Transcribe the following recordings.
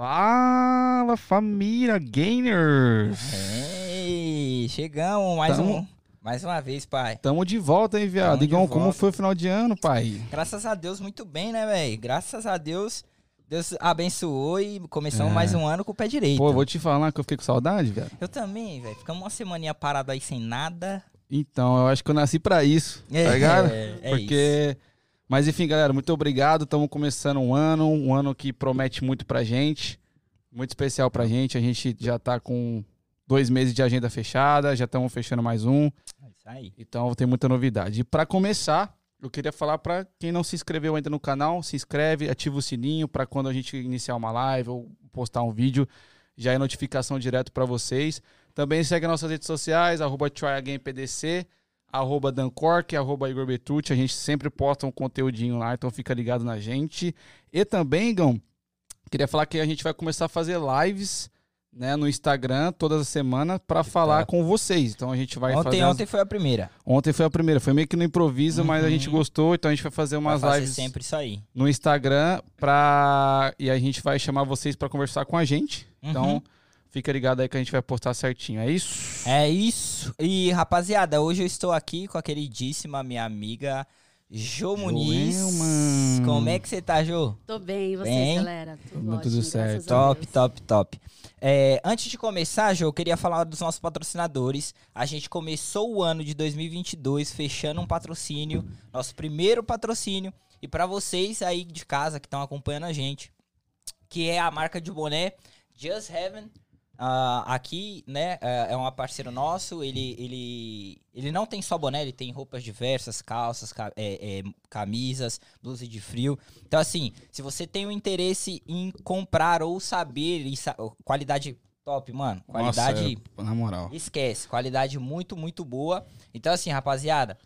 Fala família Gainers! Ei, chegamos mais Tamo- um, mais uma vez, pai. Tamo de volta, hein, viado? Igão, como foi o final de ano, pai? Graças a Deus, muito bem, né, velho? Graças a Deus, Deus abençoou e começamos É. mais um ano com o pé direito. Pô, vou te falar que eu fiquei com saudade, viado. Eu também, velho. Ficamos uma semaninha parado aí sem nada. Então, eu acho que eu nasci pra isso, É, tá ligado? é, é Porque. Mas enfim, galera, muito obrigado. Estamos começando um ano, um ano que promete muito pra gente. Muito especial pra gente. A gente já tá com dois meses de agenda fechada, já estamos fechando mais um. É isso aí. Então tem muita novidade. E para começar, eu queria falar para quem não se inscreveu ainda no canal, se inscreve, ativa o sininho para quando a gente iniciar uma live ou postar um vídeo, já é notificação direto para vocês. Também segue as nossas redes sociais, arroba tryagainpdc, arroba dancork, arroba Igor Betrucci. A gente sempre posta um conteúdinho lá, então fica ligado na gente. E também, Gão, queria falar que a gente vai começar a fazer lives né, no Instagram todas as semanas para falar com vocês. Então a gente vai fazer Ontem, as- ontem foi a primeira. Ontem foi a primeira, foi meio que no improviso, mas a Uhum. gente gostou, então a gente vai fazer Vai umas fazer lives sempre aí. no Instagram pra... e a gente vai chamar vocês pra conversar com a gente. Então, Uhum. Fica ligado aí que a gente vai postar certinho. É isso? É isso. E, rapaziada, hoje eu estou aqui com a queridíssima minha amiga Jo Muniz. Joelma. Como é que você tá, Jo? Tô bem, e vocês, Bem? galera? Tudo, Tudo ótimo, certo. graças a Top, Deus. top, top. É, antes de começar, Jo, eu queria falar dos nossos patrocinadores. A gente começou o ano de 2022 fechando um patrocínio, nosso primeiro patrocínio. E pra vocês aí de casa que estão acompanhando a gente, que é a marca de boné Just Heaven. Ah, aqui, né, é é um parceiro nosso. Ele, ele, ele não tem só boné, ele tem roupas diversas, calças, ca- é, é, camisas, blusa de frio. Então, assim, se você tem um interesse em comprar ou saber, e sa- qualidade top, mano. Qualidade. Nossa, na moral. Esquece, qualidade muito, muito boa. Então, assim, rapaziada,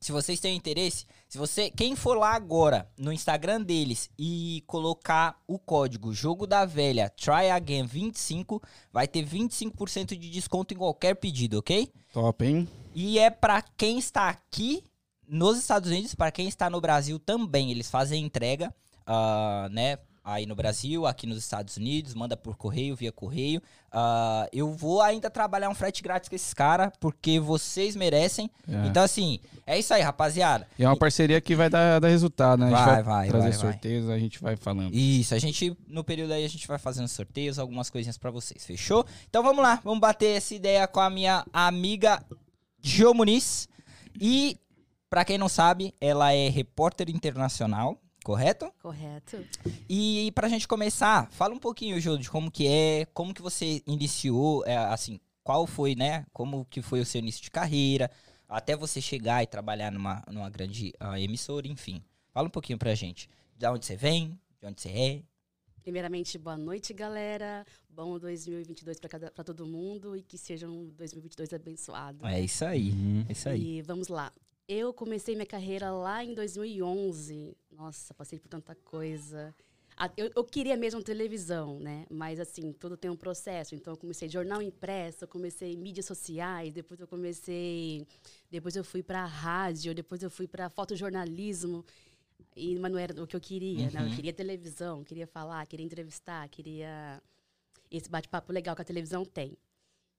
se vocês têm interesse, se você, quem for lá agora no Instagram deles e colocar o código Jogo da Velha Try Again 25, vai ter 25% de desconto em qualquer pedido, ok? Top, hein? E é pra quem está aqui nos Estados Unidos, pra quem está no Brasil também. Eles fazem entrega, ah, né? Aí no Brasil, aqui nos Estados Unidos, manda por correio, via correio. Ah, eu vou ainda trabalhar um frete grátis com esses caras, porque vocês merecem. É. Então, assim, é isso aí, rapaziada. E é uma parceria que vai dar, dar resultado, né? Vai, vai, vai, trazer vai, vai. sorteios, a gente vai falando. Isso, a gente, no período aí, a gente vai fazendo sorteios, algumas coisinhas pra vocês, fechou? Então vamos lá, vamos bater essa ideia com a minha amiga Jo Muniz. E, pra quem não sabe, ela é repórter internacional, correto? Correto. E pra gente começar, fala um pouquinho, Jo, de como que é, como que você iniciou, é, assim, qual foi, né, como que foi o seu início de carreira, até você chegar e trabalhar numa, numa grande ah, emissora, enfim. Fala um pouquinho pra gente, de onde você vem, de onde você é, Primeiramente, boa noite, galera. Bom 2022 pra cada- pra todo mundo e que seja um 2022 abençoado. É isso aí, Uhum. é isso aí. E vamos lá. Eu comecei minha carreira lá em 2011. Nossa, passei por tanta coisa. Eu, eu queria mesmo televisão, né? Mas, assim, tudo tem um processo. Então, eu comecei jornal impresso, eu comecei mídias sociais, depois eu comecei... Depois eu fui para rádio, depois eu fui para fotojornalismo. E, mas não era o que eu queria, né? Eu Uhum. queria televisão, queria falar, queria entrevistar, queria... Esse bate-papo legal que a televisão tem.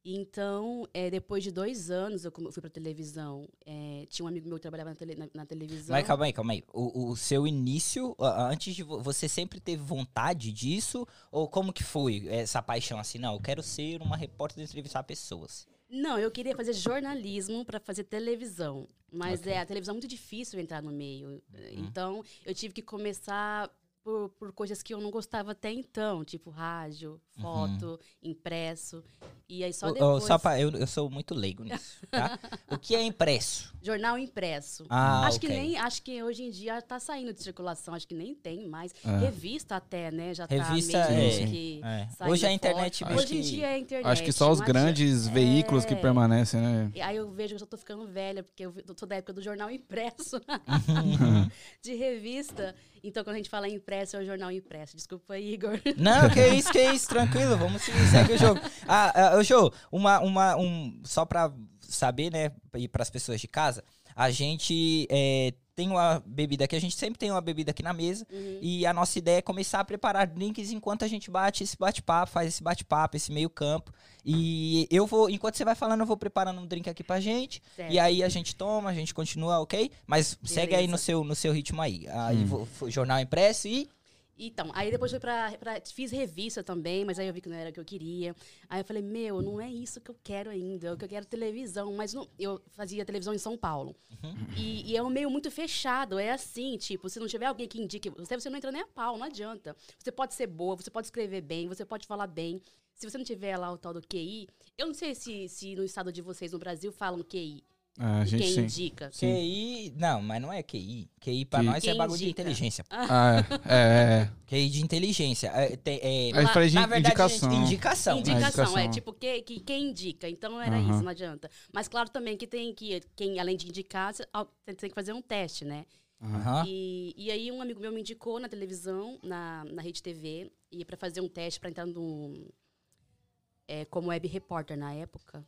Então, é, depois de dois anos, eu fui para televisão. É, tinha um amigo meu que trabalhava na, tele- na- na televisão. Mas calma aí, calma aí. O, o seu início, antes de vo- você sempre teve vontade disso? Ou como que foi essa paixão assim? Não, eu quero ser uma repórter de entrevistar pessoas. Não, eu queria fazer jornalismo para fazer televisão. Mas Ok. Uhum. é, a televisão é muito difícil entrar no meio. Então, eu tive que começar por, por coisas que eu não gostava até então, tipo rádio, foto, impresso. E aí só depois. Uhum. só pra- eu, eu sou muito leigo nisso, tá? o que é impresso? Jornal impresso. Ah, acho que ok. nem, acho que hoje em dia tá saindo de circulação, acho que nem tem mais. É. Revista até, né? Já Revista, tá meio é, que é. Hoje a fora. internet meio Hoje em que- dia é a internet. Acho que só os grandes veículos que É. permanecem, né? E Aí eu vejo que eu tô ficando velha, porque eu sou da época do jornal impresso, de revista. Então, quando a gente fala impresso, é o jornal impresso. Desculpa Igor. Não, que isso, que isso, tranquilo, vamos seguir, segue o jogo. Ah, ah, Jô, uma, uma, um, só pra saber, né, e pras pessoas de casa, a gente é, tem uma bebida aqui, a gente sempre tem uma bebida aqui na mesa. Uhum. E a nossa ideia é começar a preparar drinks enquanto a gente bate esse bate-papo, faz esse bate-papo, esse meio campo. E eu vou, enquanto você vai falando, eu vou preparando um drink aqui pra gente. Certo. E aí a gente toma, a gente continua, ok? Mas segue aí Beleza. no seu, no seu ritmo aí. Aí Hum. vou- jornal impresso e. Então, aí depois fui pra, pra- Fiz revista também, mas aí eu vi que não era o que eu queria. Aí eu falei, meu, não é isso que eu quero ainda. Eu que eu quero televisão. Mas não, eu fazia televisão em São Paulo. E, e é um meio muito fechado. É assim, tipo, se não tiver alguém que indique. Você, você não entra nem a pau, não adianta. Você pode ser boa, você pode escrever bem, você pode falar bem. Se você não tiver lá o tal do QI. Eu não sei se, se no estado de vocês, no Brasil, falam QI. Ah, a gente quem sim. indica. Sim. QI. Não, mas não é QI. QI pra Que- nós é Quem bagulho de indica? inteligência. Ah, é, é, é. QI de inteligência. É, tem- é- falei de na verdade, indicação. gente, indicação. né? Indicação, indicação. é tipo que, que, quem indica. Então não era isso, não adianta. Mas claro também que tem que, quem além de indicar, você tem que fazer um teste, né? Aham. E, e aí um amigo meu me indicou na televisão, na, na Rede TV, e para fazer um teste para entrar no é, como web repórter na época.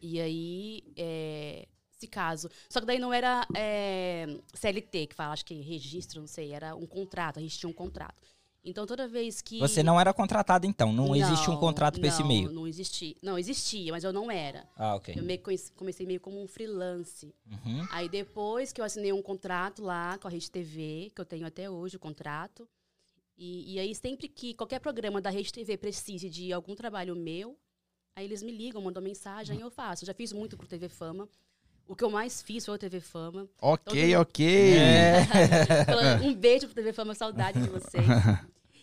E aí, é, se caso. Só que daí não era é, CLT, que fala, acho que registro, não sei, era um contrato, a gente tinha um contrato. Então toda vez que. Você não era contratado, então. Não, existe um contrato pra esse não, meio. Não existia. Não, existia, mas eu não era. Ah, ok. Eu meio conheci- comecei meio como um freelance. Uhum. Aí depois que eu assinei um contrato lá com a Rede TV, que eu tenho até hoje o contrato. E, e aí sempre que qualquer programa da Rede TV precise de algum trabalho meu, aí eles me ligam, mandam mensagem, aí eu faço. Já fiz muito pro TV Fama. O que eu mais fiz foi o TV Fama. Ok, Todo- ok. É. Então, um beijo pro TV Fama, saudade de vocês.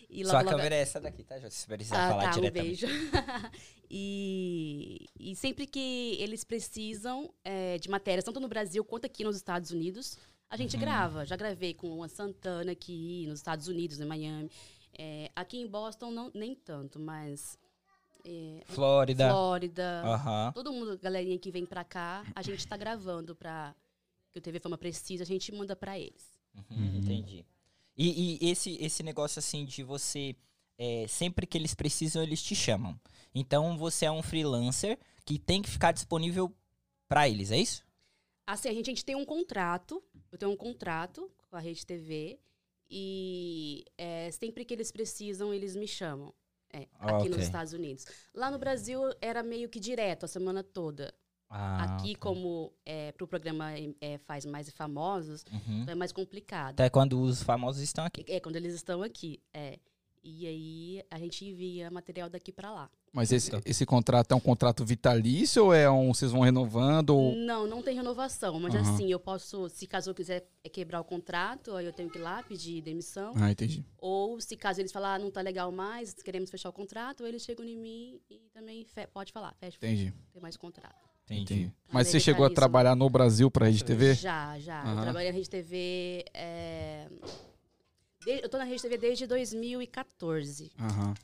E Sua câmera é essa daqui, tá, Jô? Se precisar ah, falar tá, um diretamente. beijo. e, e sempre que eles precisam é, de matérias, tanto no Brasil quanto aqui nos Estados Unidos, a Uhum. gente grava. Já gravei com a Santana aqui nos Estados Unidos, em Miami. É, aqui em Boston, não, nem tanto, mas. É, Flórida. Flórida. Aham. Todo mundo, galerinha que vem pra cá, a gente tá gravando pra. Que o TV Fama precisa, a gente manda pra eles. Uhum, Entendi. E, e esse, esse negócio assim de você. é, sempre que eles precisam, eles te chamam. Então você é um freelancer que tem que ficar disponível pra eles, é isso? Assim, a gente, a gente tem um contrato. Eu tenho um contrato com a Rede TV. E é, sempre que eles precisam, eles me chamam. É, Ah, aqui ok. nos Estados Unidos. Lá no Brasil era meio que direto, a semana toda. Ah, aqui, ok. como é, pro programa é, faz mais famosos, Uhum. é mais complicado. Até quando os famosos estão aqui. É quando eles estão aqui. É. E aí a gente envia material daqui pra lá. Mas esse, esse contrato é um contrato vitalício ou é um. Vocês vão renovando? Ou... Não, não tem renovação. Mas Aham. assim, eu posso, se caso eu quiser é, quebrar o contrato, aí eu tenho que ir lá pedir demissão. Ah, entendi. Ou se caso eles falar, ah, não tá legal mais, queremos fechar o contrato, eles chegam em mim e também fe- pode falar, fecha, Entendi. tem mais contrato. entendi. Mas Mas você chegou a trabalhar no Brasil pra Rede TV? Já, já. Aham. Eu trabalhei na Rede TV. é, de- eu tô na Rede TV desde 2014. Aham.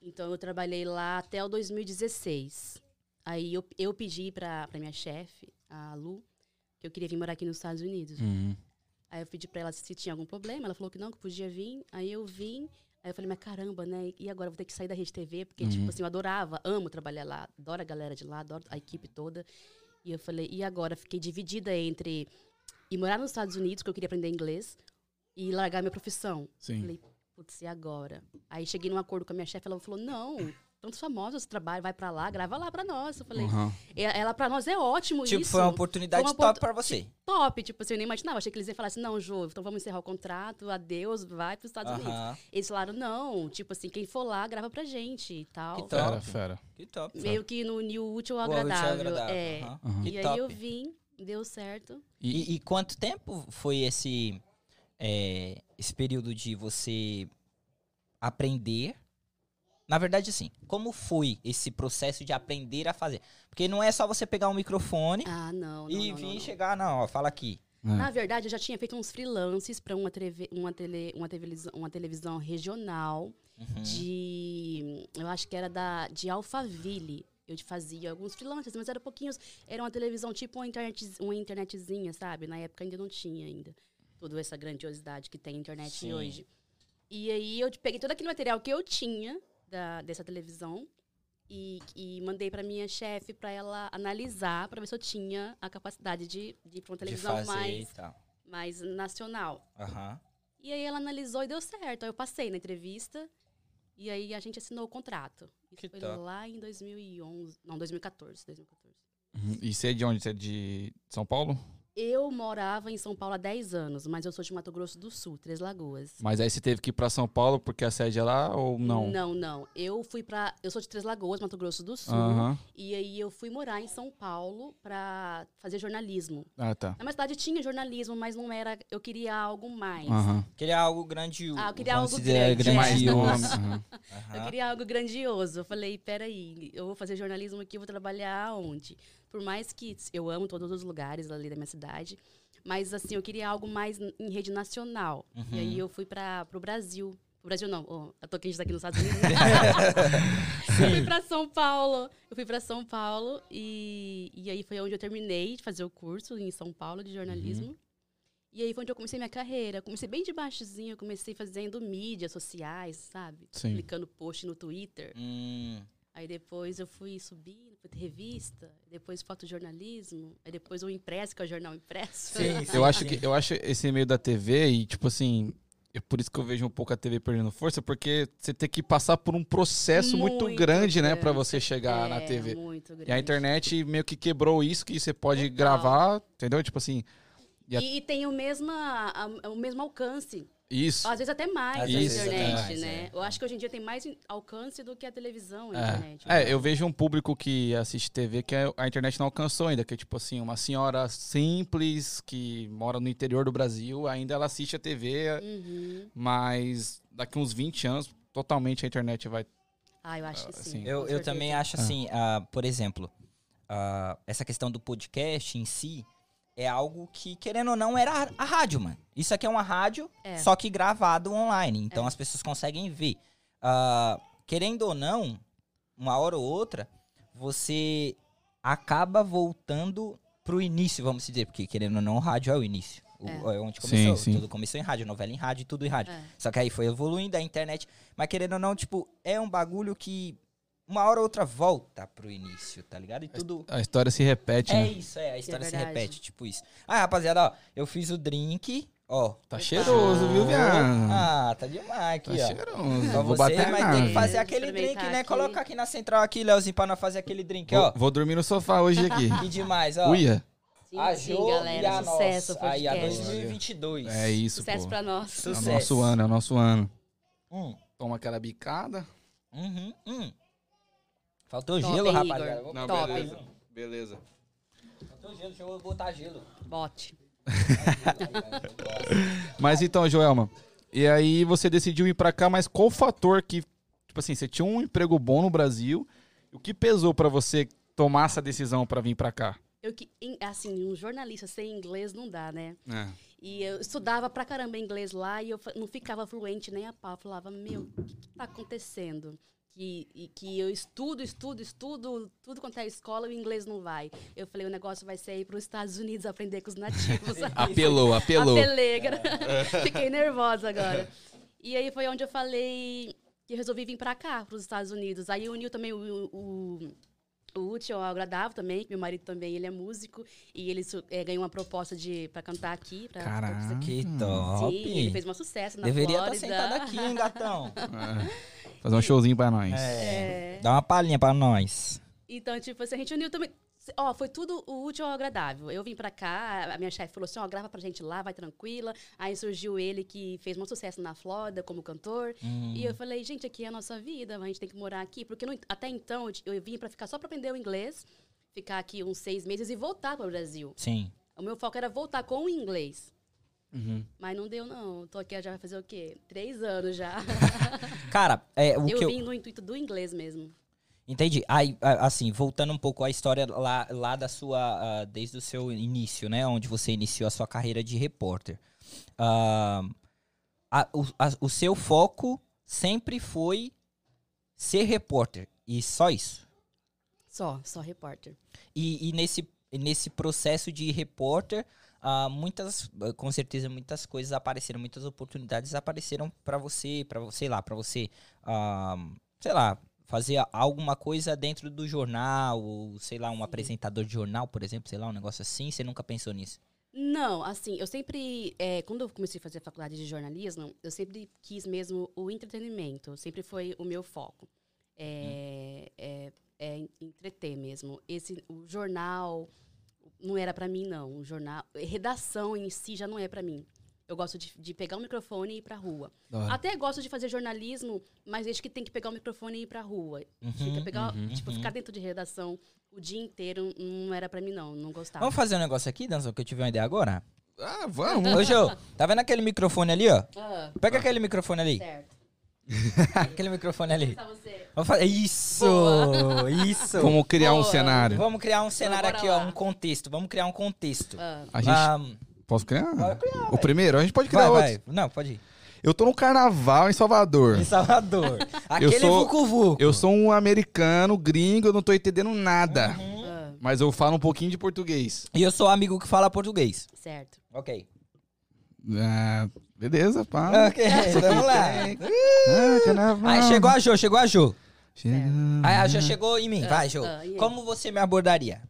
Então eu trabalhei lá até o 2016. Aí eu, eu pedi pra, pra minha chefe, a Lu, que eu queria vir morar aqui nos Estados Unidos. Uhum. Aí eu pedi pra ela se tinha algum problema. Ela falou que não, que podia vir. Aí eu vim. Aí eu falei, mas caramba, né? E agora eu vou ter que sair da Rede TV? Porque, Uhum. tipo assim, eu adorava, amo trabalhar lá. Adoro a galera de lá, adoro a equipe toda. E eu falei, e agora? Fiquei dividida entre ir morar nos Estados Unidos, que eu queria aprender inglês, e largar minha profissão. Sim. Falei, putz, e agora? Aí cheguei num acordo com a minha chefe, ela falou, não, tantos famosos trabalham, vai pra lá, grava lá pra nós. Eu falei. "E- ela pra nós é ótimo Tipo, isso. foi uma oportunidade Foi uma top pra você. Top, tipo assim, eu nem imaginava. Achei que eles iam falar assim, não, Jô, então vamos encerrar o contrato, adeus, vai pros Estados Unidos. Aham. Eles falaram, não, tipo assim, quem for lá, grava pra gente e tal. Que top. Fera, fera. Que top. Meio que no New Útil ao útil ao agradável. agradável, É. aham. Aham. Que E aí top. eu vim, deu certo. E, e quanto tempo foi esse, é, esse período de você aprender? Na verdade, assim, como foi esse processo de aprender a fazer? Porque não é só você pegar um microfone Ah, não, não, e não, vir não, chegar, não, ó, fala aqui. É. Na verdade, eu já tinha feito uns freelances para uma, TV, uma, tele, uma, televisão, uma televisão regional Uhum. de. Eu acho que era da, de Alphaville. Eu fazia alguns freelances, mas era pouquinhos. Era uma televisão tipo uma, internet, uma internetzinha, sabe? Na época ainda não tinha ainda toda essa grandiosidade que tem a internet Sim. hoje. E aí eu peguei todo aquele material que eu tinha da, dessa televisão e, e mandei para minha chefe para ela analisar, para ver se eu tinha a capacidade de, de ir para uma De televisão fazer mais e tal. mais nacional. Aham. E aí ela analisou e deu certo. Aí eu passei na entrevista e aí a gente assinou o contrato. Isso Que foi top. lá em 2011, não, 2014, 2014. Uhum. E você é de onde? Você é de São Paulo? Eu morava em São Paulo há 10 anos, mas eu sou de Mato Grosso do Sul, Três Lagoas. Mas aí você teve que ir pra São Paulo porque a sede é lá ou não? Não, não. Eu fui pra. Eu sou de Três Lagoas, Mato Grosso do Sul. Aham. E aí eu fui morar em São Paulo pra fazer jornalismo. Ah, tá. Na minha cidade tinha jornalismo, mas não era. Eu queria algo mais. Aham. Queria algo grandioso. Ah, eu queria vamos algo grande, nome. Aham. Eu queria algo grandioso. Eu falei, peraí, eu vou fazer jornalismo aqui, eu vou trabalhar onde? Por mais que eu amo todos os lugares ali da minha cidade, mas assim, eu queria algo mais em rede nacional. Uhum. E aí eu fui para o Brasil. Pro Brasil não, oh, eu tô que a gente tá aqui nos Estados Unidos. eu fui para São Paulo. Eu fui para São Paulo e, e aí foi onde eu terminei de fazer o curso em São Paulo de jornalismo. E aí foi onde eu comecei minha carreira. Comecei bem de baixozinho, eu comecei fazendo mídias sociais, sabe? Sim. Publicando post no Twitter. Hum, Aí depois eu fui subindo, fui ter revista, depois fotojornalismo, aí depois o impresso, que é o jornal impresso. Sim, sim. Eu acho que eu acho esse meio da TV e tipo assim, é por isso que eu vejo um pouco a TV perdendo força, porque você tem que passar por um processo muito, Muito grande, né, pra grande. você chegar na É, TV. Muito grande. E a internet meio que quebrou isso que você pode Total. gravar, entendeu? Tipo assim, e a- E, e tem o mesmo, a- o mesmo alcance. Isso. Às vezes até mais na até internet, mais, né? é. Eu acho que hoje em dia tem mais in- alcance do que a televisão, a É. internet. né? É, eu vejo um público que assiste TV que a a internet não alcançou ainda, que é tipo assim, uma senhora simples que mora no interior do Brasil, ainda ela assiste a TV, Uhum. mas daqui uns 20 anos totalmente a internet vai Ah, eu acho que sim. Assim, Eu, eu também acho assim, ah, por exemplo, ah, essa questão do podcast em si é algo que, querendo ou não, era a, rádio, mano. Isso aqui é uma rádio, É. só que gravado online. Então as pessoas conseguem ver. Ah, querendo ou não, uma hora ou outra, você acaba voltando pro início, vamos dizer, porque querendo ou não, o rádio é o início. O- é onde Sim, começou. sim. Tudo começou em rádio, novela em rádio, tudo em rádio. É. Só que aí foi evoluindo a internet. Mas querendo ou não, tipo, é um bagulho que uma hora ou outra volta pro início, tá ligado? E tudo. a história se repete, É né? isso, é. A história se verdade. repete, tipo isso. Ah, rapaziada, ó, eu fiz o drink, ó. Tá cheiroso, viu, viado? Ah, tá demais aqui, Tá ó. cheiroso. Pra Vou você bater vai na... ter que fazer É, aqui, experimentar né? aqui. Coloca aqui na central aqui, Leozinho, pra nós fazer aquele drink, Vou, ó. vou dormir no sofá hoje aqui. Que demais, ó. Uia. Sim, A sim, Jo galera. e a sucesso, nossa. Aí, a podcast. 2022. É isso, Sucesso pô. pra nós. É o Sucesso. nosso ano, é o nosso ano. Hum, Toma aquela bicada. uhum, hum. Faltou Top, gelo, hein, rapaziada. Igor? Não, Top. beleza. Beleza. Faltou gelo, deixa eu botar gelo. Bote. Mas então, Joelma, e aí você decidiu ir pra cá, mas qual o fator que, tipo assim, você tinha um emprego bom no Brasil, o que pesou pra você tomar essa decisão pra vir pra cá? Eu que, assim, um jornalista sem inglês não dá, né? É. E eu estudava pra caramba inglês lá e eu não ficava fluente nem a pau. Eu falava, meu, o que, que tá acontecendo? Que, e que eu estudo, estudo, estudo, tudo quanto é escola o inglês não vai. Eu falei, o negócio vai ser ir para os Estados Unidos aprender com os nativos. Apelou, apelou. Apelei, gra- Fiquei nervosa agora. E aí foi onde eu falei que resolvi vir pra cá, pros Estados Unidos. Aí uniu também o, o útil ao agradável também, que meu marido também, ele é músico. E ele eh, ganhou uma proposta de, pra cantar aqui. Pra, pra Caraca. Que Sim, top. ele fez um sucesso na Deveria estar Flórida. sentado aqui, hein, gatão? É. Fazer um showzinho pra nós. É. Dá uma palhinha pra nós. Então, tipo assim, a gente uniu também. Ó, foi tudo o útil ao agradável. Eu vim pra cá, a minha chefe falou assim: ó, grava pra gente lá, vai tranquila. Aí surgiu ele que fez muito sucesso na Flórida como cantor. Hum. E eu falei: gente, aqui é a nossa vida, a gente tem que morar aqui. Porque não- até então eu, vim pra ficar só pra aprender o inglês, ficar aqui uns seis meses e voltar para o Brasil. Sim. O meu foco era voltar com o inglês. Uhum. Mas não deu, não. Tô aqui já vai fazer o quê? Três anos já. Cara, é, o eu que eu... vim no intuito do inglês mesmo. Entendi. Aí, assim, voltando um pouco à história lá, lá da sua. ah, desde o seu início, né? Onde você iniciou a sua carreira de repórter. Ah, a- o, a- o seu foco sempre foi ser repórter. E só isso. Só, só repórter. E, e nesse, nesse processo de repórter, ah, muitas, com certeza, muitas coisas apareceram, muitas oportunidades apareceram pra você, para você, sei lá, para você, ah, sei lá, fazer alguma coisa dentro do jornal, ou sei lá, um apresentador de jornal, por exemplo, sei lá, um negócio assim. Você nunca pensou nisso? Não, assim, eu sempre, é, quando eu comecei a fazer a faculdade de jornalismo, eu sempre quis mesmo o entretenimento, sempre foi o meu foco. É, é, é entreter mesmo. Esse, o jornal não era para mim, não. O jornal, redação em si já não é para mim. Eu gosto de, de, pegar o microfone e ir pra rua. Até gosto de fazer jornalismo, mas acho que tem que pegar o microfone e ir pra rua. Uhum, Fica pegar, uhum, tipo, uhum. ficar dentro de redação o dia inteiro não era pra mim, não. Não gostava. Vamos fazer um negócio aqui, Danzão, que eu tive uma ideia agora? Ah, vamos. Ô, Jô, tá vendo aquele microfone ali, ó? Ah. Pega ah. aquele microfone ali. Certo. aquele microfone ali. Vamos fazer... Isso! Boa. Isso! Vamos criar Boa. um cenário. Vamos criar um cenário aqui, lá. ó. Um contexto. Vamos criar um contexto. Ah. A gente... Um... Posso criar? Pode criar. O primeiro? A gente pode criar vai, Vai. Não, pode ir. Eu tô no carnaval em Salvador. Em Salvador. Aquele eu sou, vucu -vucu. Eu sou um americano, gringo, eu não tô entendendo nada. Uhum. Ah. Mas eu falo um pouquinho de português. E eu sou amigo que fala português. Certo. Ok. Ah, beleza, pá. Ok, vamos lá. ah, carnaval. Aí chegou a Jo, chegou a Jo. Aí a Jo chegou em mim. Uh, Vai, Jo. Uh, Como você me abordaria?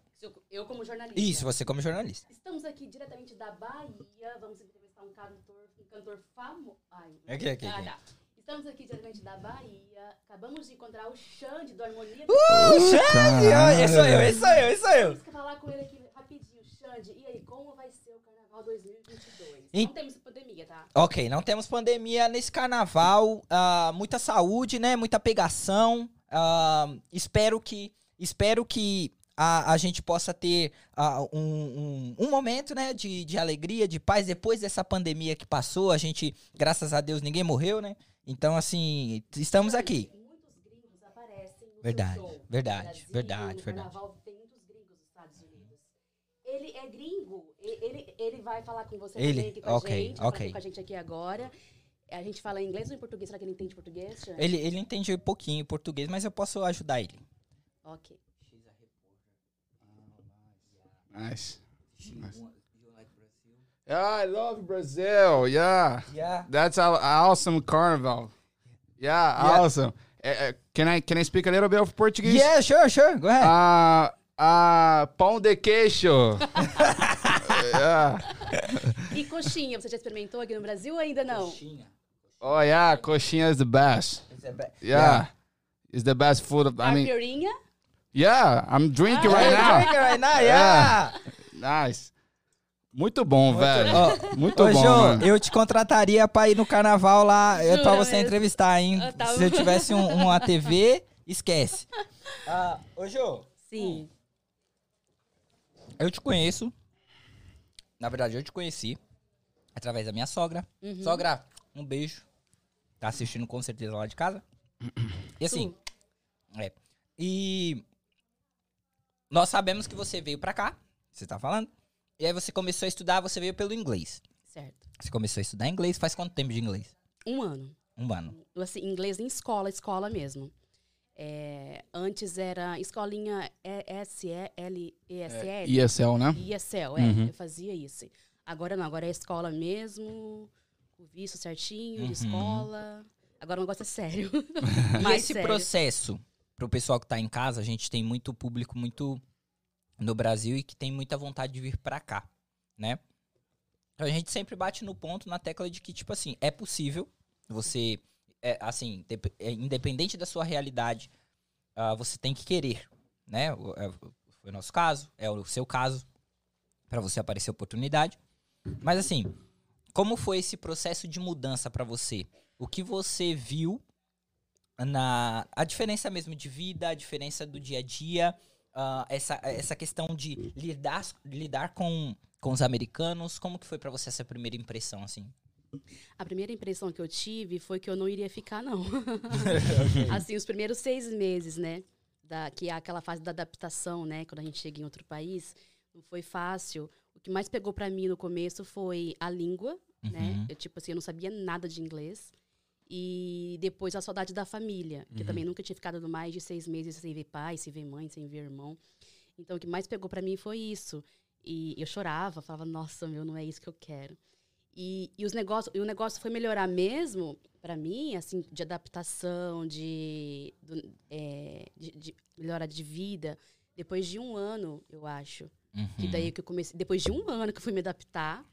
Eu como jornalista. Isso, você como jornalista. Estamos aqui diretamente da Bahia. Vamos entrevistar um cantor, um cantor famoso. Aqui, aqui, aqui. Ah, Estamos aqui diretamente da Bahia. Acabamos de encontrar o Xande do Harmonia. Uh, Xande! Esse sou eu, esse sou eu, esse sou eu. Vamos falar com ele aqui rapidinho. Xande, e aí, como vai ser o Carnaval 2022? E... Não temos pandemia, tá? Ok, não temos pandemia nesse Carnaval. Uh, muita saúde, né? Muita pegação. Uh, espero que... Espero que a, a gente possa ter uh, um, um, um, momento né, de, de alegria, de paz, depois dessa pandemia que passou. A gente, graças a Deus, ninguém morreu, né? Então, assim, estamos aqui. Verdade. Verdade, verdade, verdade. tem muitos gringos nos Estados Unidos. Ele é gringo, ele, ele vai falar com você ele, também aqui com okay, a gente, okay. com a gente aqui agora. A gente fala inglês ou em português? Será que ele entende português? Ele, ele entende um pouquinho português, mas eu posso ajudar ele. Ok. Nice. nice. Yeah, I love Brazil. Yeah. Yeah. That's an awesome carnival. Yeah, yeah. awesome. Uh, can I can I speak a little bit of Portuguese? Yeah, sure, sure. Go ahead. Uh, uh, pão de queijo. yeah. E coxinha, você já experimentou aqui no Brasil ou ainda não? Coxinha. Oh yeah, coxinha is the best. It's the best. Yeah. yeah. It's the best food. Of, I mean, Yeah, I'm drinking ah, right now. Drinking right now, yeah. yeah. Nice. Muito bom, Muito velho. Ó, Muito ô, bom, Jô, mano. eu te contrataria pra ir no carnaval lá, é pra você entrevistar, hein? Eu tava... Se eu tivesse um, uma TV, esquece. Ah, ô, Jô. Sim. Eu te conheço. Na verdade, eu te conheci através da minha sogra. Uhum. Sogra, um beijo. Tá assistindo com certeza lá de casa. E assim, Sim. é. E nós sabemos que você veio pra cá, você tá falando. E aí você começou a estudar, você veio pelo inglês. Certo. Você começou a estudar inglês, faz quanto tempo de inglês? Um ano. Um ano. Assim, inglês em escola, escola mesmo. É, antes era escolinha ESL, ESL. É, ESL, né? ESL, é. Uhum. Eu fazia isso. Agora não, agora é escola mesmo, o visto certinho, uhum. de escola. Agora o negócio é sério. e esse sério. processo para o pessoal que está em casa, a gente tem muito público muito no Brasil e que tem muita vontade de vir para cá, né? Então a gente sempre bate no ponto, na tecla de que, tipo assim, é possível você, é, assim, é, independente da sua realidade, uh, você tem que querer, né? É, foi o nosso caso, é o seu caso, para você aparecer oportunidade. Mas assim, como foi esse processo de mudança para você? O que você viu na a diferença mesmo de vida, a diferença do dia a dia, uh, essa, essa questão de lidar, lidar com, com os americanos, como que foi para você essa primeira impressão, assim? A primeira impressão que eu tive foi que eu não iria ficar, não. assim, os primeiros seis meses, né? Da, que é aquela fase da adaptação, né? Quando a gente chega em outro país, não foi fácil. O que mais pegou para mim no começo foi a língua, né? uhum. né? Eu, tipo assim, eu não sabia nada de inglês. E depois a saudade da família, que uhum. também nunca tinha ficado mais de seis meses sem ver pai, sem ver mãe, sem ver irmão. Então o que mais pegou para mim foi isso. E eu chorava, falava, nossa, meu, não é isso que eu quero. E, e, os negócios, e o negócio foi melhorar mesmo, para mim, assim, de adaptação, de, do, é, de, de, melhora de vida, depois de um ano, eu acho. Que Uhum. daí que eu comecei, depois de um ano que eu fui me adaptar,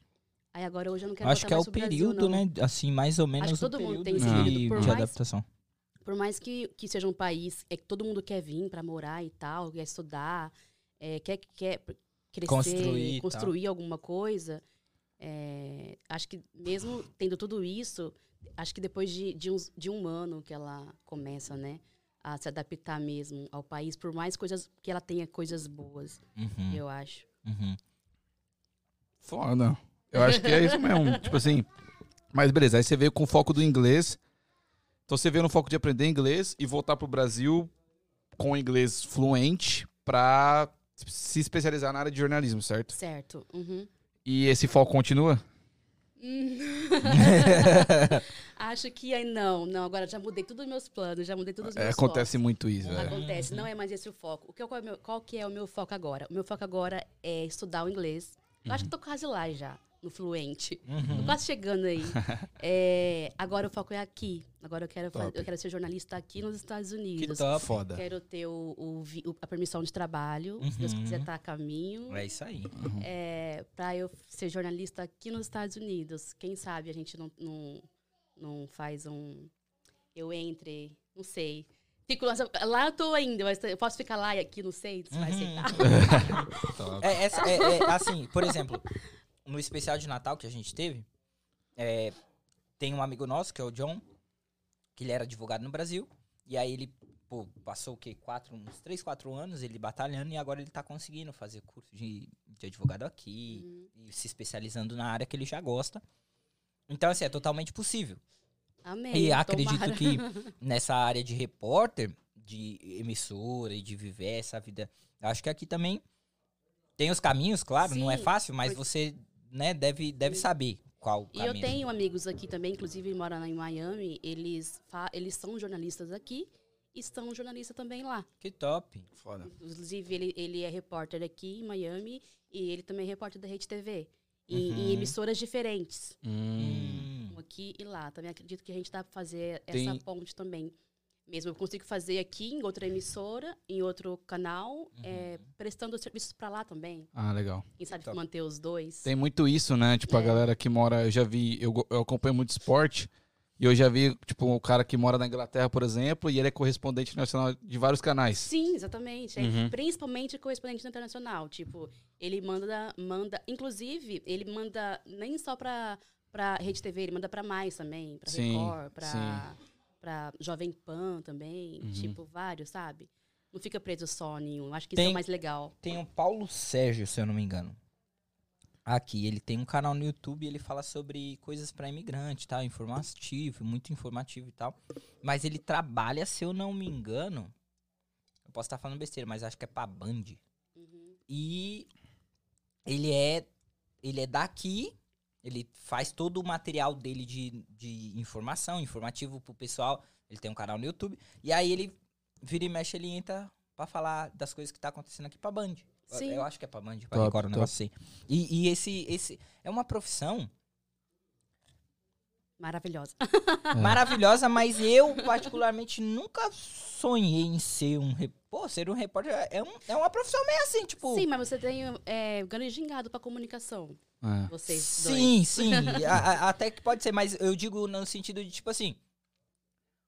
aí agora hoje eu não quero Acho que é o Brasil, período, não. né? Assim, mais ou menos que o todo mundo período tem esse de, período, por de mais- adaptação. Por mais que, que seja um país é que todo mundo quer vir para morar e tal, quer estudar, é, quer, quer crescer, Construir construir, alguma coisa, é, acho que mesmo tendo tudo isso, acho que depois de, de, uns, de um ano que ela começa, né, a se adaptar mesmo ao país, por mais coisas que ela tenha coisas boas, Uhum, eu acho. uhum. Foda. Eu acho que é isso mesmo. tipo assim. Mas beleza, aí você veio com o foco do inglês. Então você veio no foco de aprender inglês e voltar pro Brasil com inglês fluente pra se especializar na área de jornalismo, certo? Certo. Uhum. E esse foco continua? Acho que aí não, não. Agora já mudei todos os meus planos, já mudei todos os É, meus acontece focos. muito isso. é. Acontece, não é mais esse o foco. O que, qual, é o meu, qual que é o meu foco agora? O meu foco agora é estudar o inglês. Eu acho que tô quase lá já, no fluente. Uhum. Tô quase chegando aí. É, agora o foco é aqui. Agora eu quero, fa- Top. eu quero ser jornalista aqui nos Estados Que Unidos. top. Foda. Quero ter o, o a permissão de trabalho, se Deus Uhum. quiser tá a caminho. É isso aí. É, para eu ser jornalista aqui nos Estados Unidos. Quem sabe a gente não, não, não faz um. Eu entre, não sei. Fico, lá- lá eu tô ainda, mas eu posso ficar lá e aqui, não sei se vai Uhum. aceitar. É, essa- é- é, assim, por exemplo, no especial de Natal que a gente teve, é, tem um amigo nosso, que é o John, que ele era advogado no Brasil, e aí ele pô, passou o quê? Quatro, uns 3, 4 anos ele batalhando, e agora ele tá conseguindo fazer curso de, de advogado aqui, Uhum. e se especializando na área que ele já gosta. Então, assim, é totalmente possível. Amém. E acredito tomara. que nessa área de repórter, de emissora e de viver essa vida, acho que aqui também tem os caminhos, claro, não é Sim, fácil, mas você né, deve, deve saber qual o E caminho. eu tenho amigos aqui também, inclusive moram lá em Miami, eles, fa- eles são jornalistas aqui e são jornalistas também lá. Que top. Foda. Inclusive, ele, ele é repórter aqui em Miami e ele também é repórter da Rede TV. Em, Uhum. em emissoras diferentes. Hum. um aqui e lá. Também acredito que a gente dá pra fazer Tem- essa ponte também. Mesmo eu consigo fazer aqui em outra emissora, em outro canal, é, prestando serviços pra lá também. Ah, legal. Quem sabe Top. manter os dois. Tem muito isso, né? Tipo, a É. galera que mora. Eu já vi. Eu, eu acompanho muito esporte. E eu já vi, tipo, o cara que mora na Inglaterra, por exemplo, e ele é correspondente nacional de vários canais. Sim, exatamente. É, Uhum. Principalmente correspondente internacional. Tipo, ele manda, manda. Inclusive, ele manda nem só pra, pra Rede TV, ele manda pra mais também. Pra Sim, Record, pra, sim. Pra Jovem Pan também. Uhum. Tipo, vários, sabe? Não fica preso só em um. Acho que isso Tem- é o mais legal. Tem o Paulo Sérgio, se eu não me engano. Aqui, ele tem um canal no YouTube ele fala sobre coisas pra imigrante, tal, informativo, muito informativo e tal. Mas ele trabalha, se eu não me engano, eu posso estar falando besteira, mas acho que é pra Band. Uhum. E ele é ele é daqui, ele faz todo o material dele de, de informação, informativo pro pessoal. Ele tem um canal no YouTube. E aí ele vira e mexe, ele entra pra falar das coisas que tá acontecendo aqui pra Band. Eu- Sim. Eu acho que é pra Band, pra Top, Record, um negócio assim. E, e esse, esse é uma profissão Maravilhosa. É. maravilhosa, mas eu particularmente nunca sonhei em ser um... Pô, ser um repórter é, um, é uma profissão meio assim, tipo... Sim, mas você tem é, grande gingado pra comunicação. É. Vocês dois. Sim, sim. A- a- até que pode ser, mas eu digo no sentido de, tipo assim.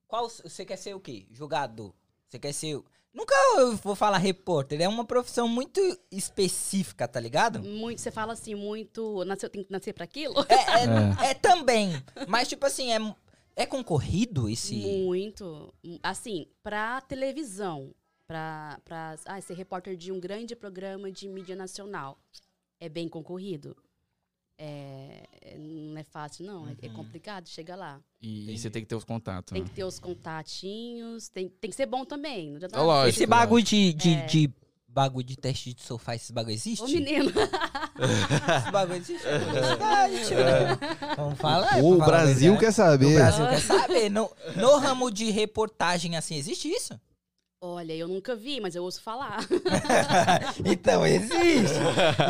Qual você quer ser o quê? Jogador. Você quer ser. Nunca eu vou falar repórter. É uma profissão muito específica, tá ligado? Muito, você fala assim, muito. Nasceu, tem que nascer pra aquilo? É, é- é também. Mas, tipo assim, é, é concorrido esse. Muito. Assim, pra televisão, pra, pra ah, ser repórter de um grande programa de mídia nacional, é bem concorrido. É, é- não é fácil, não. é- É, Uhum. complicado, chega lá. E, Entendi. você tem que ter os contatos. Tem né? que ter os contatinhos, tem, tem que ser bom também. Não adianta É lógico. Esse bagulho de, de, É. de bagulho de teste de sofá, esses bagulho existe? Ô, menino. Esse bagulho existe? Mentira. Vamos falar. O falar a Brasil verdade. quer O saber. Brasil quer saber. No, no ramo de reportagem, assim, existe isso? Olha, eu nunca vi, mas eu ouço falar. então existe.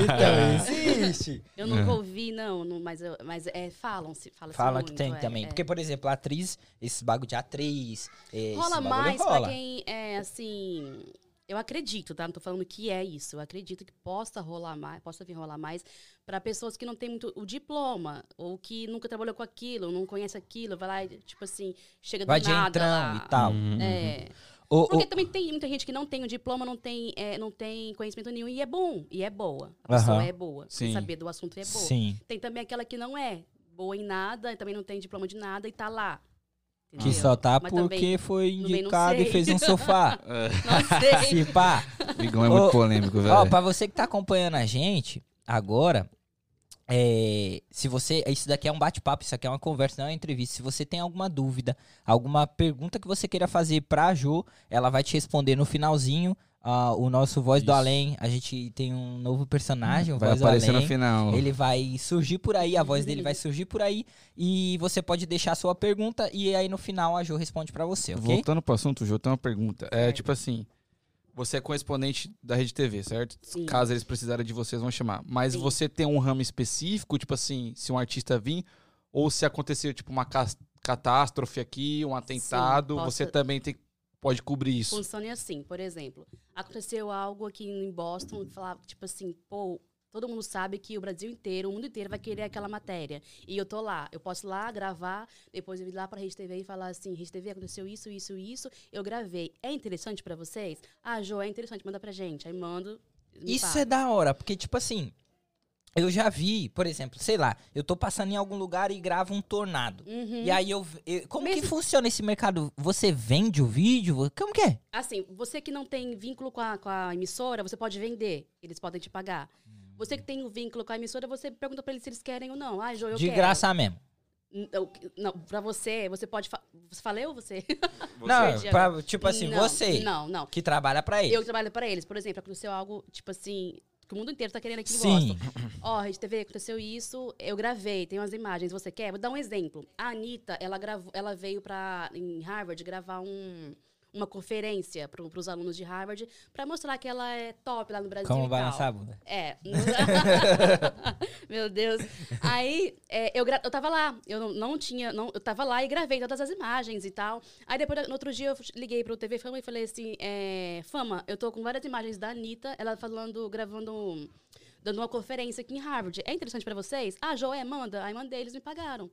Então existe. Eu nunca ouvi, não, não, mas, eu- mas é, falam-se. Fala, Fala que tem também. Porque, por exemplo, atriz, esses bagulho de atriz. é, esse Rola mais rola. pra quem é assim. eu acredito, tá? Não tô falando que é isso. Eu acredito que possa rolar mais, possa vir rolar mais para pessoas que não têm muito o diploma, ou que nunca trabalhou com aquilo, não conhece aquilo, vai lá e, tipo assim, chega do Vai de nada entrão lá. e tal. Uhum. É. O- o- Porque também tem muita gente que não tem o diploma, não tem, é, não tem conhecimento nenhum e é bom, e é boa. A pessoa é boa. Sim. Saber do assunto é boa. Sim. Tem também aquela que não é boa em nada, também não tem diploma de nada e tá lá. Que entendeu? só tá Mas porque também foi indicado e fez um sofá. Não sei. Se pá. Bigão é muito polêmico, velho. Ó, pra você que tá acompanhando a gente agora, é, se você. Isso daqui é um bate-papo, isso aqui é uma conversa, não é uma entrevista. Se você tem alguma dúvida, alguma pergunta que você queira fazer pra Jo, ela vai te responder no finalzinho. Ah, o nosso Voz do Isso. Além, a gente tem um novo personagem, o Vai Voz do aparecer no Além. final. Ele vai surgir por aí, a voz dele vai surgir por aí. E você pode deixar a sua pergunta e aí no final a Jo responde pra você, ok? Voltando pro assunto, Jô, tem uma pergunta. É Certo. tipo assim: você é correspondente da Rede TV, certo? Sim. Caso eles precisarem de vocês, vão chamar. Mas Sim. você tem um ramo específico, tipo assim, se um artista vir, ou se acontecer, tipo, uma catástrofe aqui, um atentado, posso- você também tem, pode cobrir isso. Funciona assim, por exemplo, aconteceu algo aqui em Boston, falava, tipo assim, pô, todo mundo sabe que o Brasil inteiro, o mundo inteiro vai querer aquela matéria. E eu tô lá, eu posso ir lá gravar, depois eu ir lá pra Rede TV e falar assim, Rede TV, aconteceu isso, isso, isso, eu gravei. É interessante pra vocês? Ah, Jo, é interessante, manda pra gente. Aí mando. Isso fala. é da hora, porque, tipo assim, eu já vi, por exemplo, sei lá, eu tô passando em algum lugar e gravo um tornado. Uhum. E aí eu, eu- Como que Mesmo- funciona esse mercado? Você vende o vídeo? Como que é? Assim, você que não tem vínculo com a, com a emissora, você pode vender. Eles podem te pagar. Você que tem o vínculo com a emissora, você pergunta pra eles se eles querem ou não. Ah, Jo, eu De quero. graça mesmo. Não, não, pra você, você pode. Fa você falei ou você? Não, pra- tipo assim, Não, você Não, não. que trabalha pra ele. Eu que trabalho pra eles. Por exemplo, aconteceu algo, tipo assim, que o mundo inteiro tá querendo aqui em Sim. Ó, Rede TV, aconteceu isso, eu gravei, tem umas imagens, você quer? Vou dar um exemplo. A Anitta, ela, gravou, ela veio pra, em Harvard gravar um, uma conferência para os alunos de Harvard pra mostrar que ela é top lá no Brasil Como e vai a bunda? É. Meu Deus. Aí, é, eu, gra- eu tava lá. Eu não, não tinha. Não, eu tava lá e gravei todas as imagens e tal. Aí depois, no outro dia, eu liguei pro TV Fama e falei assim: é, Fama, eu tô com várias imagens da Anitta, ela falando, gravando. Dando uma conferência aqui em Harvard. É interessante pra vocês? Ah, Joé, manda. Aí mandei, eles me pagaram.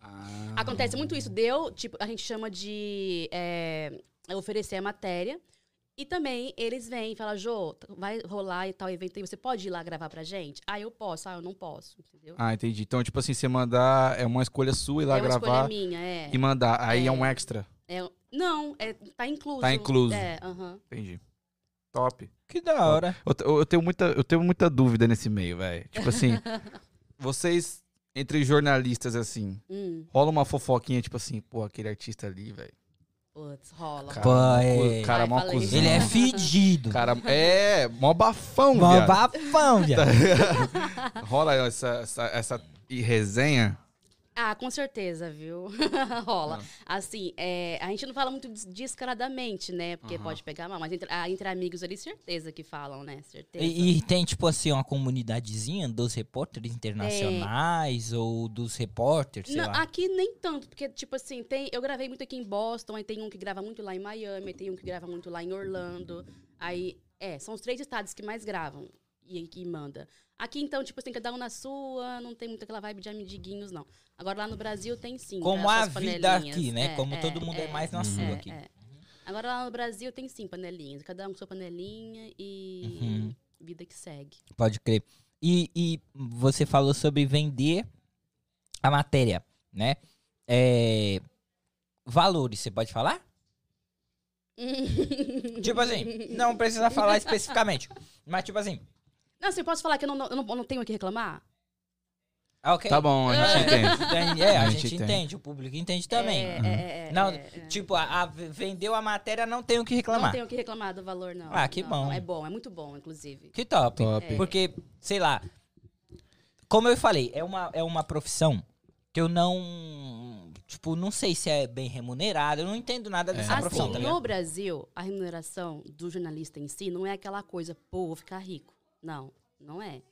Ah. Acontece muito isso. Deu, tipo, a gente chama de é, oferecer a matéria. E também eles vêm e falam, Jô, vai rolar e tal evento aí, você pode ir lá gravar pra gente? Ah, eu posso, ah, eu não posso, entendeu? Ah, entendi. Então, tipo assim, você mandar, é uma escolha sua ir lá é uma escolha gravar minha, é. e mandar. Aí é. É. um extra. É- não, é, tá incluso. Tá incluso. É, aham. Entendi. Top. Que da hora. Eu, te- eu tenho muita, eu tenho muita dúvida nesse meio, velho. Tipo assim, vocês, entre jornalistas, assim, Hum, rola uma fofoquinha, tipo assim, pô, aquele artista ali, velho. Putz, rola. Cara, é. cu- cara, Ai, mó falei. cuzão. Ele é fedido. Cara, é, mó bafão, Mó viado. bafão, viado. Rola essa, essa, essa resenha. Ah, com certeza, viu? Rola. Assim, é, a gente não fala muito des- descaradamente, né? Porque pode pegar mal, mas entre, ah, entre amigos ali, certeza que falam, né? Certeza. E, e tem, tipo assim, uma comunidadezinha dos repórteres internacionais ou dos repórteres, sei Não, lá. aqui nem tanto, porque, tipo assim, tem, eu gravei muito aqui em Boston, aí tem um que grava muito lá em Miami, tem um que grava muito lá em Orlando. Aí, é, são os três estados que mais gravam e que manda. Aqui, então, tipo assim, cada um na sua, não tem muito aquela vibe de amiguinhos, não. Agora, lá no Brasil, tem sim. Como pra a vida aqui, né? É, Como é, todo mundo é, mais na sua é, aqui. é. Agora, lá no Brasil, tem sim panelinhas. Cada um com sua panelinha e Uhum. vida que segue. Pode crer. E, e você falou sobre vender a matéria, né? É, valores, você pode falar? Tipo assim, não precisa falar especificamente. Mas tipo assim, Não, assim, eu posso falar que eu não, eu não, eu não tenho o que reclamar? Ah, ok. Tá bom, a gente entende. Entende? É, a, A gente, gente entende. entende. o público entende também. É, é, é, Não, é, é. tipo, a, a- vendeu a matéria, não tem o que reclamar. Não tenho o que reclamar do valor, não. Ah, que Não, bom. não, É bom, é muito bom, inclusive. Que top. Top. É. Porque, sei lá, como eu falei, é uma, é uma profissão que eu não, tipo, não sei se é bem remunerada, eu não entendo nada dessa É. profissão, Assim, tá no? Brasil, a remuneração do jornalista em si não é aquela coisa, pô, vou ficar rico. Não, não é.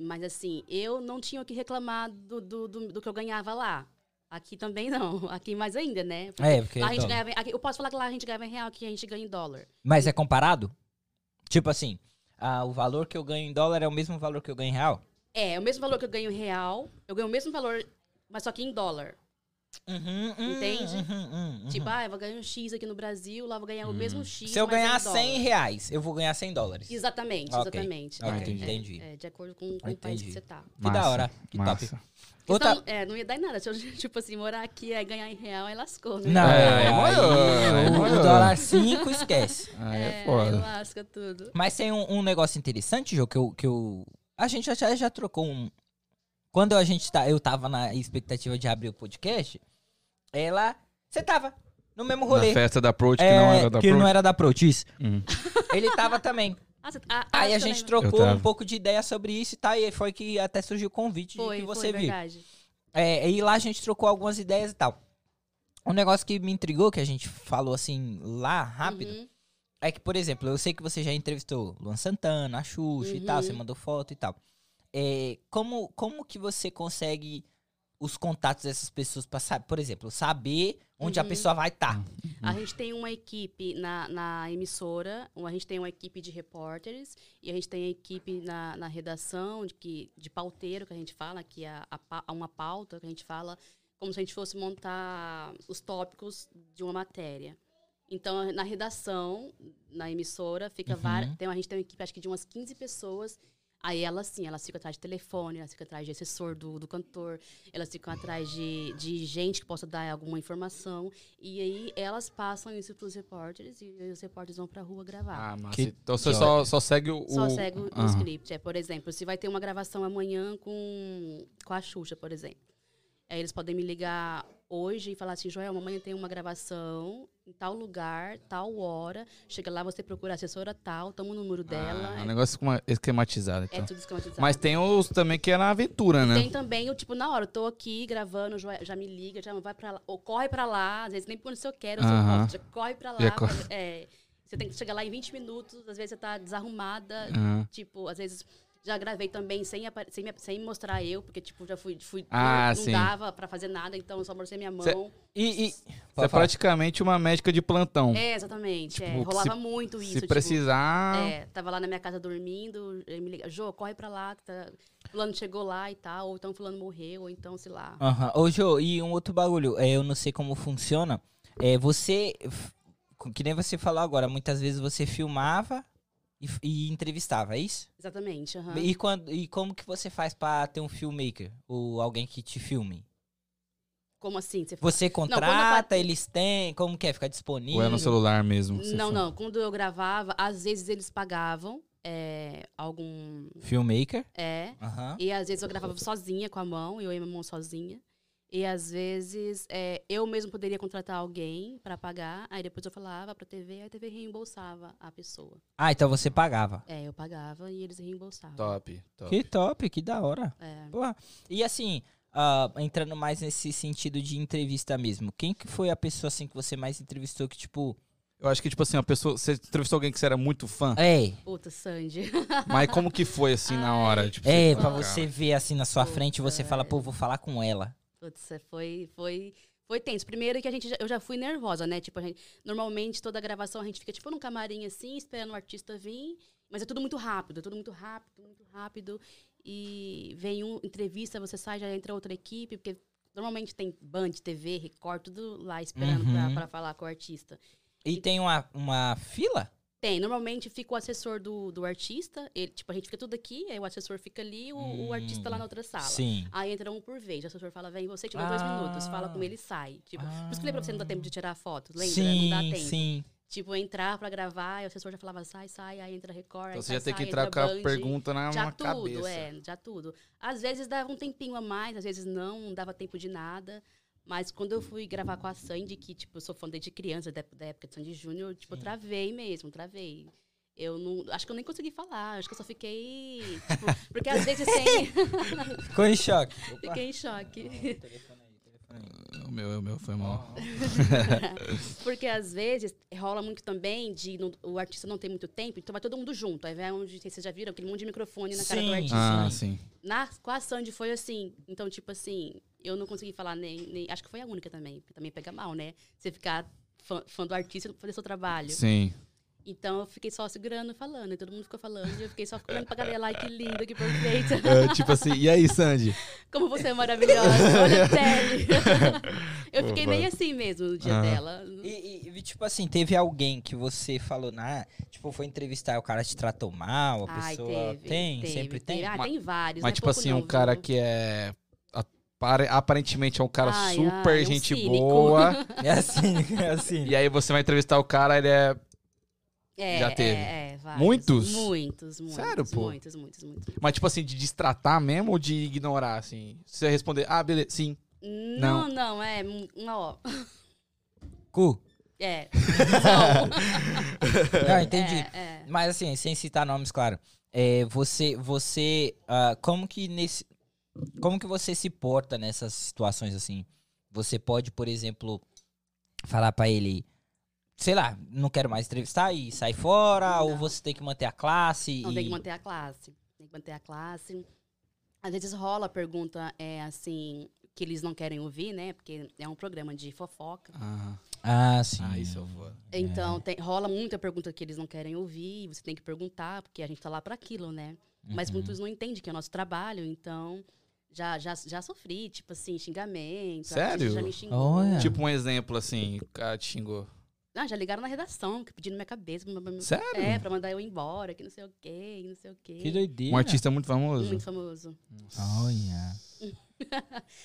Mas assim, eu não tinha o que reclamar do, do, do, do que eu ganhava lá. Aqui também não. Aqui mais ainda, né? É, porque lá a gente dólar. ganhava, aqui, eu posso falar que lá a gente ganhava em real, aqui a gente ganha em dólar. Mas é comparado? Tipo assim, ah, o valor que eu ganho em dólar é o mesmo valor que eu ganho em real? É, o mesmo valor que eu ganho em real, eu ganho o mesmo valor, mas só que em dólar. Uhum, hum, Entende? uhum, uhum, Tipo, uhum. ah, eu vou ganhar um X aqui no Brasil, lá vou ganhar o mesmo X. Se eu em ganhar dólar. 100 reais, eu vou ganhar 100 dólares. Exatamente, Ok. exatamente. Ok, É, entendi. entendi. É, é, de acordo com, com o país que você tá. Que da hora, que massa. top. Porque Outra... senão, é, não ia dar em nada. Se eu, tipo assim, morar aqui e ganhar em real, aí lascou, né? Não, É, é é o- maior. o dólar 5 esquece. Aí é, É, foda. lasca tudo. Mas tem um, um negócio interessante, Jô, que eu, que eu. A gente já, já trocou um. Quando a gente tá. Eu tava na expectativa de abrir o podcast, ela. Você tava no mesmo rolê. Na festa da Approach, que É, não era da que Approach. não era da Approach, isso. Hum. Ele tava também. Ah, você- ah, Aí a gente trocou um pouco de ideia sobre isso e tal. E foi que até surgiu o convite Foi, de que foi, você viu. verdade. É, e lá a gente trocou algumas ideias e tal. Um negócio que me intrigou, que a gente falou assim lá rápido, Uhum. é que, por exemplo, eu sei que você já entrevistou Luan Santana, a Xuxa e tal, Uhum. você mandou foto e tal. É, como, como que você consegue os contatos dessas pessoas saber, por exemplo, saber onde a Uhum. pessoa vai estar? A gente tem uma equipe na, na emissora, a gente tem uma equipe de repórteres e a gente tem a equipe na, na redação de, que, de pauteiro, que a gente fala, que é a, pa- uma pauta que a gente fala como se a gente fosse montar os tópicos de uma matéria. Então, na redação, na emissora, fica Uhum. várias. Tem, a gente tem uma equipe, acho que de umas 15 pessoas. Aí elas, sim, elas ficam atrás de telefone, elas ficam atrás de assessor do, do cantor, elas ficam atrás de, de gente que possa dar alguma informação. E aí elas passam isso para os repórteres e os repórteres vão para a rua gravar. Ah, massa. Que- Então você só, só segue o... Só segue o, o script. É, por exemplo, se vai ter uma gravação amanhã com, com a Xuxa, por exemplo. Aí eles podem me ligar hoje e falar assim, Joel, amanhã tem uma gravação em tal lugar, tal hora. Chega lá, você procura a assessora tal, toma o número dela. Ah, é, um negócio esquema- esquematizado. é Então. tudo esquematizado. Mas tem os também que é na aventura, né? Tem também o tipo, na hora, eu tô aqui gravando, já, me liga, já vai pra lá, ou corre pra lá, às vezes nem quando eu quero, eu posso, já corre pra lá. Pra- é, você tem que chegar lá em 20 minutos, às vezes você tá desarrumada, Aham. tipo, às vezes já gravei também sem, sem, sem mostrar eu, porque tipo, já fui, fui Ah, não sim. dava pra fazer nada, então eu só mostrei minha mão. Cê- E. e... Você é praticamente uma médica de plantão. É, exatamente. é, Tipo, rolava se- muito isso. Se tipo, precisar... É, tava lá na minha casa dormindo, ele me liga, Jô, corre pra lá, que tá, fulano chegou lá e tal, ou então fulano morreu, ou então, sei lá. Aham. Ô, Jô, e um outro bagulho, é, eu não sei como funciona. É, você, que nem você falou agora, muitas vezes você filmava e, e entrevistava, é isso? Exatamente. aham. E, quando, e como que você faz pra ter um filmmaker? Ou alguém que te filme? Como assim? Você? Você eu contrata, bati- eles têm, como que é? Fica disponível? Ou é no celular mesmo? que você Não, fala? não. Quando eu gravava, às vezes eles pagavam é, algum. Filmmaker? É. Aham. E às vezes eu gravava sozinha com a mão, eu e minha mão sozinha. E às vezes é, eu mesmo poderia contratar alguém pra pagar, aí depois eu falava pra TV, aí a TV reembolsava a pessoa. Ah, então você pagava. É, eu pagava e eles reembolsavam. Top, top. Que top, que da hora. É. Porra. E assim, ah, entrando mais nesse sentido de entrevista mesmo, quem que foi a pessoa assim que você mais entrevistou que, tipo, Eu acho que, tipo assim, a pessoa... Você entrevistou alguém que você era muito fã, é, Puta, Sandy. mas como que foi, assim, na hora? Tipo, é, você pra você ver assim na sua frente e você Puta, fala, pô, vou falar com ela. Putz, é, foi, foi, foi tenso. Primeiro que a gente, já- eu já fui nervosa, né? Tipo, a gente, normalmente toda gravação a gente fica tipo num camarim assim, esperando o artista vir, mas é tudo muito rápido, é tudo muito rápido, muito rápido. E vem um entrevista, você sai, já entra outra equipe, porque normalmente tem Band, TV, Record, tudo lá esperando pra, Uhum. pra falar com o artista. E tem uma, uma fila? Tem, normalmente fica o assessor do, do artista, ele, tipo, a gente fica tudo aqui, aí o assessor fica ali, o, o Hum, artista lá na outra sala. Sim. Aí entra um por vez. O assessor fala, vem você, te dá dois Ah. minutos. Fala com ele e sai. Tipo, Por isso que falei pra você não dá tempo de tirar foto. Lembra? sim, não dá tempo. sim. Tipo, entrar pra gravar, e o assessor já falava, sai, sai, aí entra Record, Então aí você sai, já tem que sai, entrar com a pergunta na, Já tudo, cabeça. é, já tudo. Às vezes dava um tempinho a mais, às vezes não, não dava tempo de nada. Mas quando eu fui gravar com a Sandy, que, tipo, eu sou fã desde criança, da, da época de Sandy Júnior, tipo, eu travei mesmo, travei. Eu não. Acho que eu nem consegui falar, acho que eu só fiquei. Tipo, porque às vezes sem. Ficou em choque. fiquei em choque. O meu, o meu foi mal. Porque às vezes rola muito também de não- o artista não ter muito tempo, então vai todo mundo junto. Aí vai onde vocês já viram aquele monte de microfone na cara do Sim. artista. Ah, Sim. sim. Na, com a Sandy foi assim. Então, tipo assim, eu não consegui falar nem, nem. Acho que foi a única também, porque também pega mal, né? Você ficar fã, fã do artista e não fazer seu trabalho. Sim. Então eu fiquei só segurando, falando, e todo mundo ficou falando, e eu fiquei só olhando pra galera, ai que linda, que perfeita. É, tipo assim, e aí, Sandy? Como você é maravilhosa, olha a pele. eu fiquei meio assim mesmo no dia Ah. dela. E, e, tipo assim, teve alguém que você falou, na, tipo, foi entrevistar e o cara te tratou mal, a Ai, pessoa teve. tem, teve, sempre teve. tem. Ah, tem vários. Mas, não é tipo pouco assim, não, um cara que é. Apare- Aparentemente é um cara Ai, super ai, um gente cínico. boa. É assim, é assim. e aí você vai entrevistar o cara, ele é. É, Já teve. É, é, vários. Muitos? Muitos, muitos. Sério, pô? Muitos, muitos, muitos. Mas, tipo assim, de destratar mesmo ou de ignorar, assim? Você responder, ah, beleza, sim. Não, não, é. um- Ó, Cu. é. Não, entendi. É, é. Mas assim, sem citar nomes, claro. É, você, você, ah, como que nesse, como que você se porta nessas situações assim? Você pode, por exemplo, falar pra ele, sei lá, não quero mais entrevistar e sair fora, ou Não. você tem que manter a classe? Não, e... tem que manter a classe. Tem que manter a classe. Às vezes rola a pergunta, é assim, que eles não querem ouvir, né? Porque é um programa de fofoca. Ah, Ah, sim. ah isso eu vou. Então, tem- rola muita pergunta que eles não querem ouvir, e você tem que perguntar, porque a gente tá lá para aquilo, né? Mas Uhum. muitos não entendem que é o nosso trabalho, então já, já, já sofri, tipo assim, xingamento. Sério? Já me xingou. Olha. Tipo um exemplo, assim, o cara te xingou. Não, já ligaram na redação, que pedindo minha cabeça. pra- pra- Sério? É, pra mandar eu embora, que não sei o quê, que não sei o quê. Que doideira. Um artista muito famoso. Muito famoso. Olha.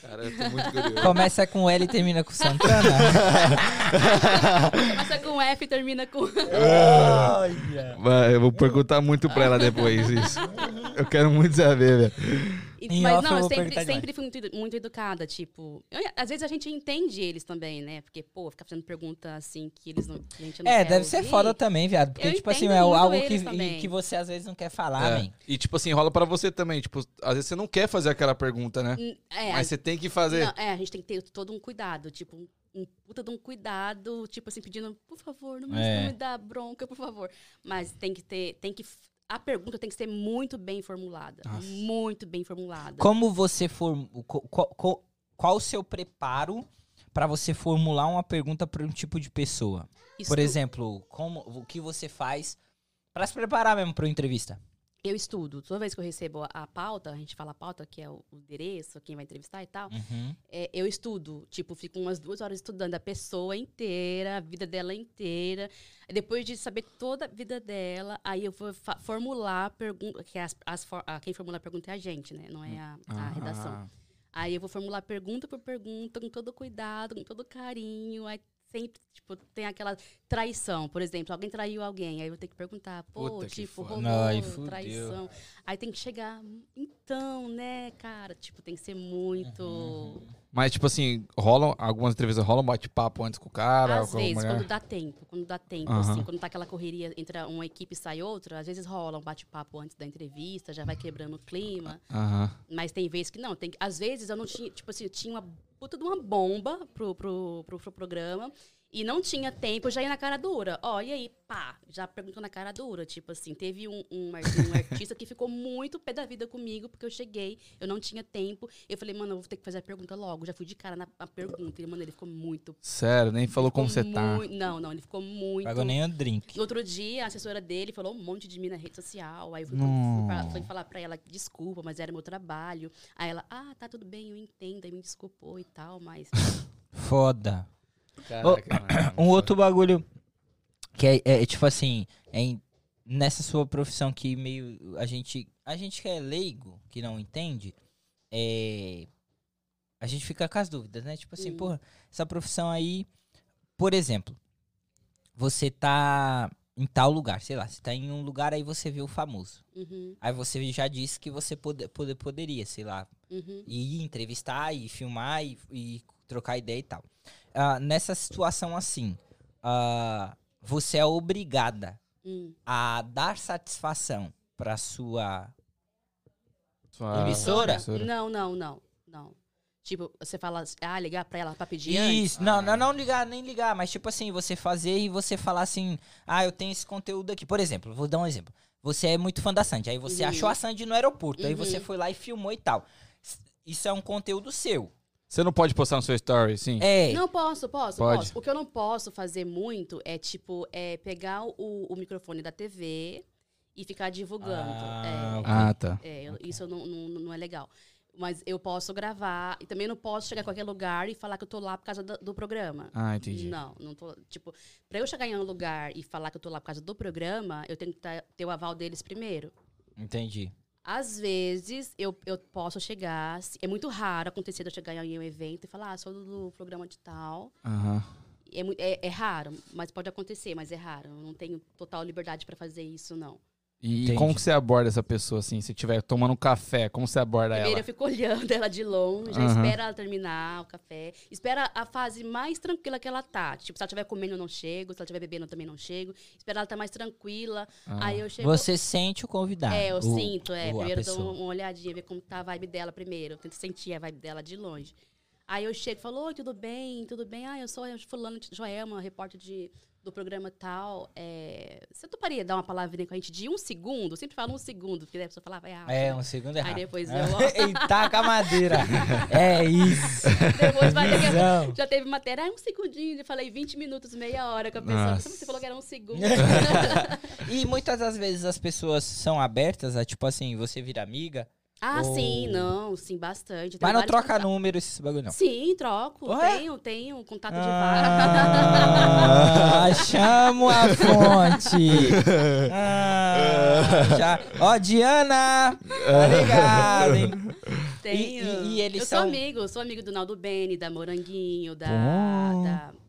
Cara, eu tô muito curioso. Começa com L e termina com Santana. Começa com F e termina com. Olha. Eu vou perguntar muito pra ela depois isso. Eu quero muito saber, velho. E- Em Mas não, eu sempre, sempre fui muito, muito educada, tipo. eu- às vezes a gente entende eles também, né? Porque, pô, ficar fazendo pergunta assim que eles não. Que a gente não É, quer deve ser ouvir. foda também, viado. Porque, Eu tipo assim, é algo que, também. que você às vezes não quer falar, É. E tipo assim, rola pra você também. Tipo, às vezes você não quer fazer aquela pergunta, né? É, Mas você tem que fazer. Não, é, a gente tem que ter todo um cuidado, tipo, um, puta de um cuidado, tipo assim, pedindo, por favor, não me, É. não me dá bronca, por favor. Mas tem que ter, tem que. A pergunta tem que ser muito bem formulada. Nossa. Muito bem formulada. Como você for. Qual, qual, qual o seu preparo pra você formular uma pergunta pra um tipo de pessoa? Estu- Por exemplo, como, o que você faz pra se preparar mesmo pra uma entrevista? Eu estudo. Toda vez que eu recebo a, a pauta, a gente fala a pauta, que é o, o endereço, quem vai entrevistar e tal. Uhum. é, eu estudo. Tipo, fico umas duas horas estudando a pessoa inteira, a vida dela inteira. Depois de saber toda a vida dela, aí eu vou formular a pergunta. Que as, as for- a- quem formula a pergunta é a gente, né? Não é a, a Ah. redação. Aí eu vou formular pergunta por pergunta, com todo cuidado, com todo carinho. Aí sempre, tipo, tem aquela traição. Por exemplo, alguém traiu alguém. Aí eu vou ter que perguntar, pô, Puta tipo, rolou traição. Aí tem que chegar, então, né, cara? Tipo, tem que ser muito. Uhum. Mas, tipo assim, rolam, algumas entrevistas rolam bate-papo antes com o cara, Às vezes, quando dá tempo, quando dá tempo, Aham. assim, quando tá aquela correria entre uma equipe e sai outra, às vezes rola um bate-papo antes da entrevista, já vai quebrando o clima. Aham. Mas tem vezes que não. Tem, às vezes eu não tinha, tipo assim, eu tinha uma puta de uma bomba pro, pro, pro, pro programa. E não tinha tempo, eu já ia na cara dura. Ó, e aí, pá, já perguntou na cara dura. Tipo assim, teve um, um, um artista que ficou muito pé da vida comigo, porque eu cheguei, eu não tinha tempo. Eu falei, mano, eu vou ter que fazer a pergunta logo. Já fui de cara na, na pergunta. E, mano, ele ficou muito. Sério, nem falou como você tá. Não, não, ele ficou muito. Pagou nem um drink. No outro dia, a assessora dele falou um monte de mim na rede social. Aí eu fui, Não. fui, pra- fui falar pra ela, desculpa, mas era meu trabalho. Aí ela, ah, tá tudo bem, eu entendo. Aí me desculpou e tal, mas. Foda. Caraca, mano. Um outro bagulho que é, é, tipo assim, é em- nessa sua profissão que meio a gente, a gente que é leigo, que não entende, é a gente fica com as dúvidas, né? Tipo assim, Hum. porra, essa profissão aí, por exemplo, você tá em tal lugar, sei lá, você tá em um lugar aí você vê o famoso. Uhum, Aí você já disse que você pode, pode- poderia, sei lá, uhum. e ir entrevistar e filmar e, e trocar ideia e tal. Ah, nessa situação assim, ah, você é obrigada Hum. a dar satisfação para sua Sua- Emissora? emissora. Não, não, não, não. Tipo, você fala, ah, ligar pra ela pra pedir antes? Isso, não, não, não ligar, nem ligar, mas tipo assim, você fazer e você falar assim, ah, eu tenho esse conteúdo aqui. Por exemplo, vou dar um exemplo. Você é muito fã da Sandy, aí você Uhum. achou a Sandy no aeroporto, aí você Uhum. foi lá e filmou e tal. Isso é um conteúdo seu. Você não pode postar no seu story, sim? É. Não, posso, posso, Pode. posso. O que eu não posso fazer muito é, tipo, é pegar o, o microfone da TV e ficar divulgando. Ah, É. Ah, tá. É, eu- isso não, não, não é legal. Mas eu posso gravar e também não posso chegar em qualquer lugar e falar que eu tô lá por causa do, do programa. Ah, entendi. Não, não tô. Tipo, pra eu chegar em um lugar e falar que eu tô lá por causa do programa, eu tenho que tá- ter o aval deles primeiro. Entendi. Às vezes eu, eu posso chegar. É muito raro acontecer de eu chegar em um evento e falar, ah, sou do, programa de tal. Aham. É, é, é raro, mas pode acontecer, mas é raro. Eu não tenho total liberdade pra fazer isso, não. E Entendi. como que você aborda essa pessoa, assim? Se estiver tomando um café, como você aborda Primeiro ela? eu fico olhando ela de longe, Aham. espera ela terminar o café, espera a fase mais tranquila que ela tá. Tipo, se ela estiver comendo, eu não chego, se ela estiver bebendo, eu também não chego. Espera ela estar mais tranquila. Ah. Aí eu chego. Você sente o convidado. É, eu o- sinto, é. o- Primeiro eu dou uma olhadinha, ver como tá a vibe dela primeiro. Eu tento sentir a vibe dela de longe. Aí eu chego e falo, oi, tudo bem? Tudo bem? Ah, eu sou a fulano de Joelma, repórter de, do programa tal. É... Você toparia dar uma palavrinha com a gente de um segundo? Eu sempre falo um segundo, porque daí a pessoa fala, vai rápido. É, um segundo errado. Aí depois eu- Ele taca a madeira. é isso. Depois vai ter que- Visão. Já teve matéria, ah, um segundinho. Eu falei 20 minutos, meia hora com a pessoa. Nossa. Você falou que era um segundo. E muitas das vezes as pessoas são abertas a, tipo assim, você vira amiga, ah, Oh. sim, não, sim, bastante. Mas não troca contatos. número esses bagulho, não. Sim, troco. Ué? Tenho, tenho contato de vários. Ah, chamo a fonte. Ah, já. Ó, Diana, tá ligado, hein? Tenho. E- e- e eles eu são- sou amigo, sou amigo do Naldo Bene, da Moranguinho, da-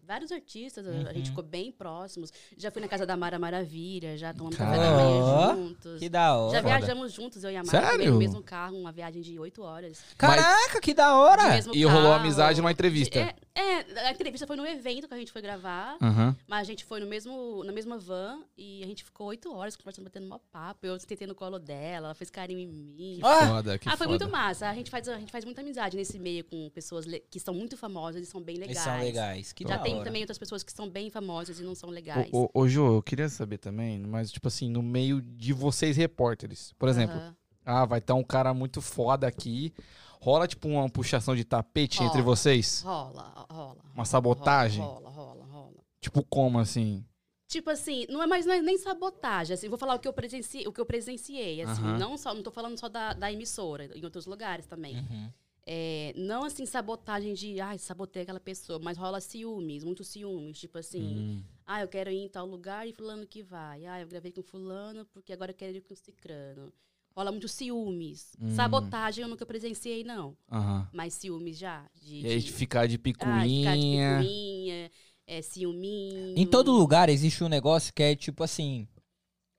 vários artistas, a- a Uhum. gente ficou bem próximos. Já fui na casa da Mara Maravilha, já tomamos café da manhã juntos. Que da hora. Já Foda. viajamos juntos, eu e a Mara, Sério? no mesmo carro, uma viagem de oito horas. Caraca, que da hora. E rolou carro. amizade numa entrevista. É, é, a entrevista foi no evento que a gente foi gravar, Aham. mas a gente foi no mesmo, na mesma van e a gente ficou oito horas conversando, batendo uma papo. Eu tentei no colo dela, ela fez carinho em mim. Ah, Foda, que ah, foi foda. muito massa. A gente, faz, a gente faz muita amizade nesse meio com pessoas que são muito famosas e são bem legais. eles são legais. Que Já da tem também outras pessoas que são bem famosas e não são legais. Ô, ô, ô, Jô, eu queria saber também, mas, tipo assim, no meio de vocês repórteres, por exemplo, ah, vai estar um cara muito foda aqui, rola, tipo, uma puxação de tapete Rola. entre vocês? Rola, rola. Uma sabotagem? Rola, rola, rola. Tipo, como assim? Tipo assim, não é mais não é nem sabotagem, assim, vou falar o que eu presenciei, o que eu presenciei, assim, Aham. não só, não tô falando só da, da emissora, em outros lugares também. Uhum. É, não assim sabotagem de, ai, sabotei aquela pessoa, mas rola ciúmes, muito ciúmes, tipo assim, Hum. ah, eu quero ir em tal lugar e fulano que vai. Ah, eu gravei com fulano porque agora eu quero ir com cicrano. Rola muito ciúmes. Hum. Sabotagem eu nunca presenciei, não. Aham. Mas ciúmes já. De, E aí de- ficar de ah, picuinha. ficar de picuinha, é, ciúminho. Em todo lugar existe um negócio que é tipo assim.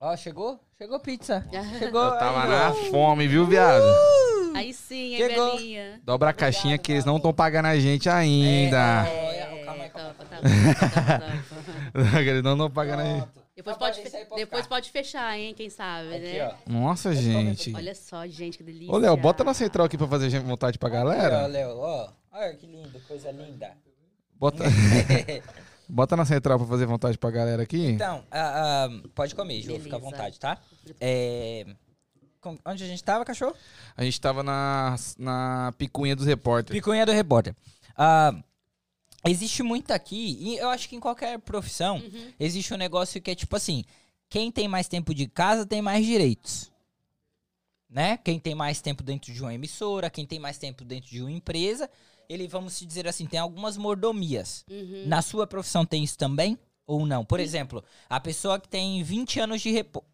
Ó, chegou? Chegou pizza. Chegou. Eu tava aí, na fome, viu, viado? Aí sim, hein, Chegou. Belinha. Dobra a caixinha que eles não estão pagando a gente ainda. É, calma aí, aí. tá eles não estão pagando a gente. Pronto. Depois, Rapaz, pode, pode depois ficar. pode fechar, hein? Quem sabe, Aqui, né? ó. Nossa, gente. Olha só, gente, que delícia. Ô, Léo, bota na central aqui pra fazer gente vontade pra Aqui, ó, galera. Léo, ó. Olha que lindo, coisa linda. Bota, bota na central pra fazer vontade pra galera aqui. Então, ah, ah, pode comer, Ju, fica à Beleza. vontade, tá? É, onde a gente tava, cachorro? A gente tava na, na picuinha dos repórteres. Picuinha do repórter. Ah, existe muito aqui, e eu acho que em qualquer profissão, Uhum. existe um negócio que é tipo assim: quem tem mais tempo de casa tem mais direitos. Né? Quem tem mais tempo dentro de uma emissora, quem tem mais tempo dentro de uma empresa, ele, vamos se dizer assim, tem algumas mordomias. Uhum. Na sua profissão tem isso também? Ou não? Por exemplo, a pessoa que tem 20 anos de repórter.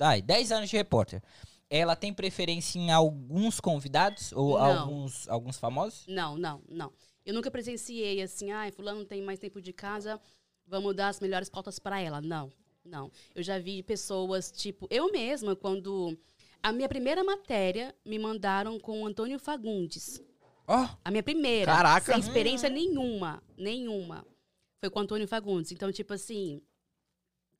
Ai, 10 anos de repórter. Ela tem preferência em alguns convidados? Ou Não. alguns, alguns famosos? Não, não, não. Eu nunca presenciei assim, ai, fulano tem mais tempo de casa, vamos dar as melhores pautas para ela. Não, não. Eu já vi pessoas, tipo, eu mesma, quando a minha primeira matéria me mandaram com o Antônio Fagundes. Ó, A minha primeira. Caraca! Sem experiência nenhuma, nenhuma. Foi com o Antônio Fagundes. Então, tipo assim,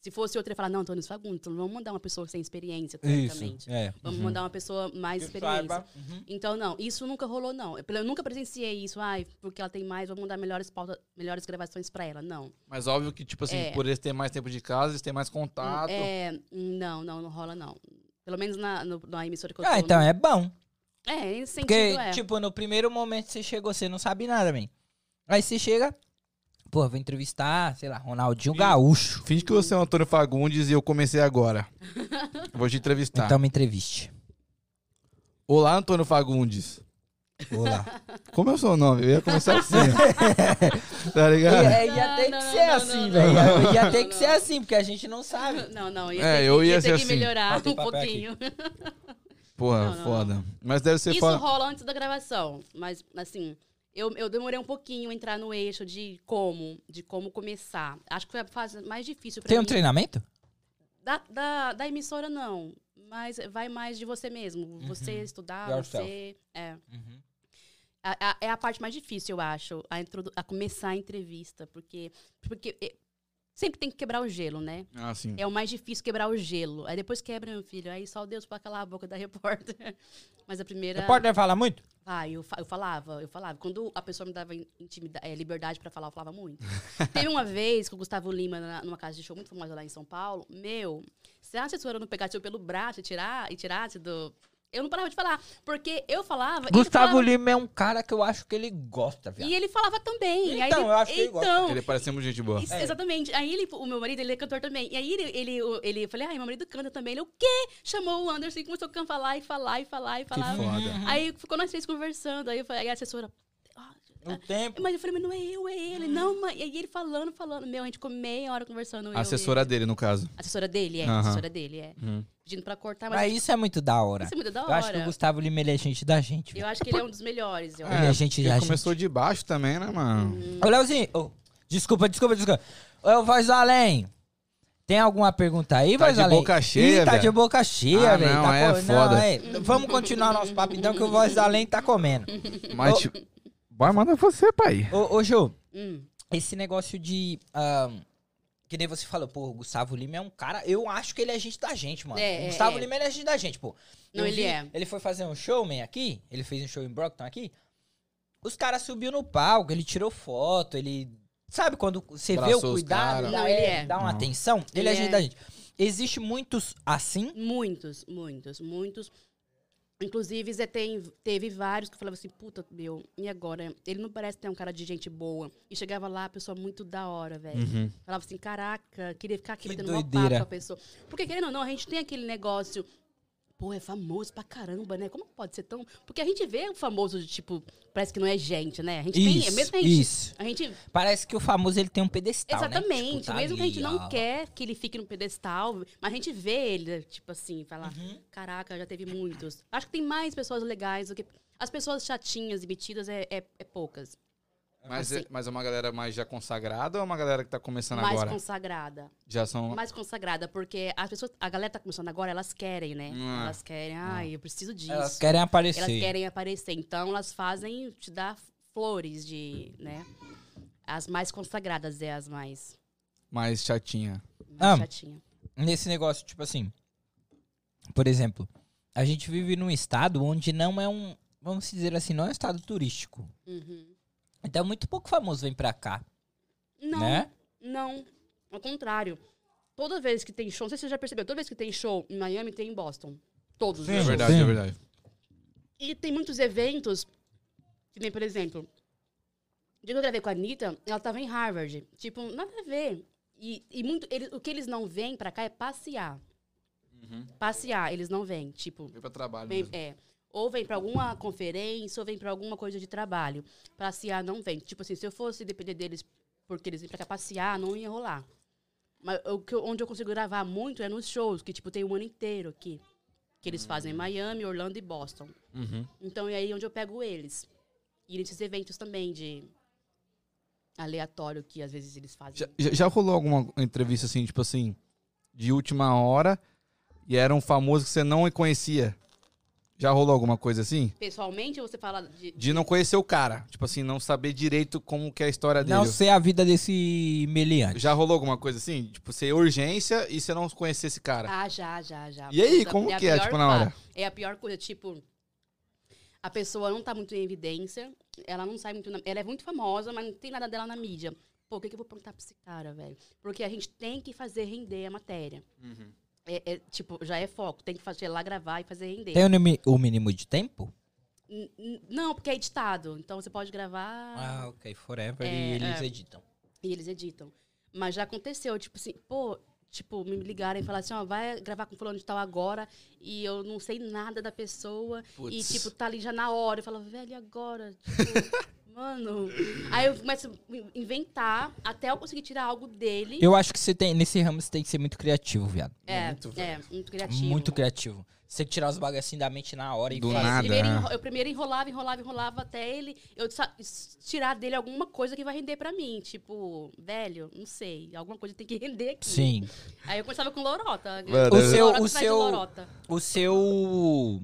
se fosse outra, eu ia falar, não, Antônio Fagundes, não vamos mandar uma pessoa sem experiência, teoricamente. É. Vamos mandar uma pessoa mais experiência. Então, não, isso nunca rolou, não. Eu nunca presenciei isso, ai, porque ela tem mais, vamos dar melhores pautas, melhores gravações pra ela. Não. Mas óbvio que, tipo assim, É. por eles terem mais tempo de casa, eles têm mais contato. É, não, não, não rola, não. Pelo menos na, no- na emissora que eu tô. Ah, então não- é bom. É, nesse sentido Porque, é. tipo, no primeiro momento você chegou, você não sabe nada, man. Aí você chega, pô, vou entrevistar, sei lá, Ronaldinho Gaúcho. Finge que você é o Antônio Fagundes e eu comecei agora. Vou te entrevistar. Então me entreviste. Olá, Antônio Fagundes. Olá. Como é o seu nome? Eu ia começar assim. tá ligado? É, ia Não, ter não, que não, ser não, assim, velho. Ia- Ia ter não, que não. ser assim, porque a gente não sabe. Não, não, ia É, ter, eu que, ia ia ser ter que assim. melhorar um papel aqui. pouquinho. Porra, Não, não, foda. Mas deve ser Isso foda. rola antes da gravação, mas assim, eu, eu demorei um pouquinho a entrar no eixo de como, de como começar. Acho que foi a fase mais difícil pra Tem um mim. treinamento? Da, da, da emissora, não. Mas vai mais de você mesmo. Você estudar, Yourself. você. É. A- a- é a parte mais difícil, eu acho, a, a começar a entrevista. Porque, porque é, sempre tem que quebrar o gelo, né? Ah, sim. É o mais difícil quebrar o gelo. Aí depois quebra, meu filho. Aí só Deus pra calar a boca da repórter. Mas a primeira. Repórter fala muito? Ah, eu, eu falava, eu falava. Quando a pessoa me dava eh, liberdade pra falar, eu falava muito. Teve uma vez que o Gustavo Lima, na- numa casa de show muito famosa lá em São Paulo, meu, se a assessora não pegasse eu pelo braço e, tirar, e tirasse do. Eu não parava de falar. Porque eu falava. Gustavo falava- Lima é um cara que eu acho que ele gosta, viado. E ele falava também. Aí Então, ele- eu acho que ele gosta. então, Ele parece muito gente boa. isso, É. Exatamente. Aí ele, o meu marido, ele é cantor também. E aí ele, ele, ele eu falei, ai, meu marido canta também. Ele, o quê? Chamou o Anderson e começou a falar e falar e falar e Que falar. foda. Aí ficou nós três conversando. Aí, eu falei, aí a assessora. "Ah, O tempo. mas eu falei, mas não é eu, é ele. Não, mas. E aí ele falando, falando. Meu, a gente ficou meia hora conversando. A assessora ele. dele, no caso. A assessora dele, é. A assessora dele, é. Uhum. Pedindo pra cortar, mas. Mas isso é muito da hora. Isso é muito da Eu acho que o hora. Gustavo Lima ele é gente da gente. Eu acho que ele é um dos melhores. Eu Ele é gente da começou de baixo também, né, mano? Hum. Ô, Leozinho. ô, desculpa, desculpa, desculpa. Ô, Voz Além. Tem alguma pergunta aí, Tá Voz de Além? boca cheia, Ih, tá de boca cheia, Ah, velho. não, Tá é co- foda. é. Vamos continuar nosso papo então, que o Voz Além tá comendo. Mas, Ô- tipo. Vai, manda você, pai. Ô, ô Jô, Hum. esse negócio de. ahn, que nem você falou, pô, o Gustavo Lima é um cara. Eu acho que ele é gente da gente, mano. É, o é, Gustavo é. Lima ele é gente da gente, pô. Não, Eu ele vi- é. Ele foi fazer um show, man, aqui. Ele fez um show em Brockton aqui. Os caras subiu no palco, ele tirou foto, ele. Sabe quando você vê o cuidado? Não, ele é. Dá uma Não. atenção? Ele, Ele é gente é. da gente. Existe muitos assim. Muitos, muitos, muitos. Inclusive, Zé tem, teve vários que falavam assim, puta, meu, e agora? Ele não parece ter um cara de gente boa. E chegava lá, a pessoa muito da hora, velho. Uhum. Falava assim, caraca, queria ficar aqui Que batendo uma papo doideira. com a pessoa. Porque, querendo ou não, a gente tem aquele negócio... Pô, é famoso pra caramba, né? Como pode ser tão... Porque a gente vê o famoso tipo, parece que não é gente, né? A gente tem... Isso, Mesmo que a gente, isso. A gente Parece que o famoso ele tem um pedestal, né? Exatamente. Tipo, tá Mesmo que a gente ali, não ó. quer que ele fique no pedestal, mas a gente vê ele, tipo assim, falar, Uhum. caraca, já teve muitos. Acho que tem mais pessoas legais do que. As pessoas chatinhas e metidas é, é, é poucas. Mas, Assim. é, mas é uma galera mais já consagrada ou é uma galera que tá começando mais agora? consagrada. Já são. Mais consagrada, porque as pessoas. A galera tá começando agora, elas querem, né? Hum, é. Elas querem, ai, eu preciso disso. Elas querem aparecer. Elas querem aparecer. Então elas fazem, te dar flores de, né? As mais consagradas é as mais, mais chatinha. mais Ah. chatinhas. Nesse negócio, tipo assim. Por exemplo, a gente vive num estado onde não é um. Vamos dizer assim, não é um estado turístico. Uhum. Então muito pouco famoso vem pra cá, Não. né? Não, ao contrário. Toda vez que tem show, não sei se você já percebeu, toda vez que tem show em Miami, tem em Boston. Todos Sim. É verdade, Sim. é verdade. E tem muitos eventos, que nem, por exemplo, o dia que eu gravei com a Anitta, ela tava em Harvard. Tipo, nada a ver. E, e muito, eles- o que eles não vêm pra cá é passear. Uhum. Passear, eles não vêm. Tipo, Vem pra trabalho. vem, mesmo. é, ou vem pra alguma conferência, ou vem pra alguma coisa de trabalho. Passear não vem. Tipo assim, se eu fosse depender deles porque eles vêm pra cá passear, não ia rolar. Mas o que eu- onde eu consigo gravar muito é nos shows, que tipo tem um ano inteiro aqui. Que eles fazem em Miami, Orlando e Boston. Uhum. Então é aí onde eu pego eles. E nesses eventos também de aleatório que às vezes eles fazem. Já, já- já rolou alguma entrevista assim, tipo assim, de última hora e era um famoso que você não conhecia? Já rolou alguma coisa assim? Pessoalmente, você fala de. De não conhecer o cara. Tipo assim, não saber direito como que é a história dele. Não sei a vida desse meliante. Já rolou alguma coisa assim? Tipo, ser urgência e você não conhecer esse cara. Ah, já, já, já. E aí, Puta, como a que é, tipo, na hora? É a pior coisa, tipo. A pessoa não tá muito em evidência, ela não sai muito. na- Ela é muito famosa, mas não tem nada dela na mídia. Pô, o que, que eu vou perguntar pra esse cara, velho? Porque a gente tem que fazer render a matéria. É, é, tipo, já é foco. Tem que fazer lá, gravar e fazer render. Tem o, o mínimo de tempo? N- n- Não, porque é editado. Então você pode gravar Ah, ok. Forever É, e eles é. editam. e eles editam. Mas já aconteceu, tipo assim, pô, tipo, me ligarem e falar assim, ó, vai gravar com fulano de tal agora e eu não sei nada da pessoa e, Putz. tipo, tá ali já na hora. Eu falo, velho, e agora? Tipo, mano... Aí eu começo a inventar até eu conseguir tirar algo dele. Eu acho que você tem, nesse ramo você tem que ser muito criativo, viado. é, Muito, é, muito criativo. Muito criativo. Você tem que tirar os bagulhos assim da mente na hora e Do fazer. nada. Primeiro, né? eu primeiro enrolava, enrolava, enrolava até ele. Eu tirar dele alguma coisa que vai render pra mim. Tipo, velho, não sei. Alguma coisa tem que render aqui. Sim. Aí eu começava com lorota. Mano, O seu- Lorota o atrás de seu- lorota. O seu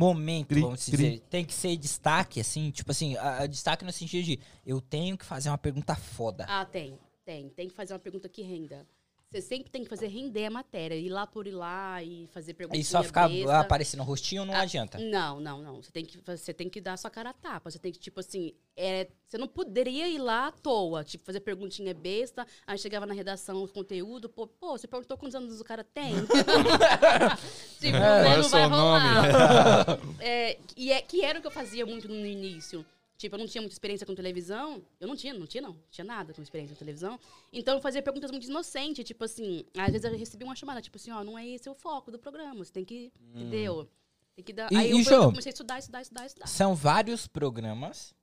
momento, Cri- vamos cri. dizer, tem que ser destaque, assim, tipo assim, a, a destaque no sentido de eu tenho que fazer uma pergunta foda. Ah, tem. Tem. Tem que fazer uma pergunta que renda. Você sempre tem que fazer render a matéria. Ir lá por ir lá e fazer perguntas. e só ficar aparecendo o rostinho não Ah, adianta. Não, não, não. Você tem que, você tem que dar a sua cara a tapa. Você tem que, tipo assim, é, você não poderia ir lá à toa, tipo, fazer perguntinha besta, aí chegava na redação, o conteúdo, pô, pô, você perguntou quantos anos o cara tem? tipo, né, é o não vai rolar. É, e é, que era o que eu fazia muito no início. Tipo, eu não tinha muita experiência com televisão. Eu não tinha, não tinha, não. Tinha nada com experiência com televisão. Então, eu fazia perguntas muito inocentes. Tipo assim, às vezes eu recebia uma chamada, tipo assim, ó, não é esse o foco do programa. Você tem que, entendeu? Tem que dar... E- Aí e, eu, Jô? eu comecei a estudar, estudar, estudar, estudar. São vários programas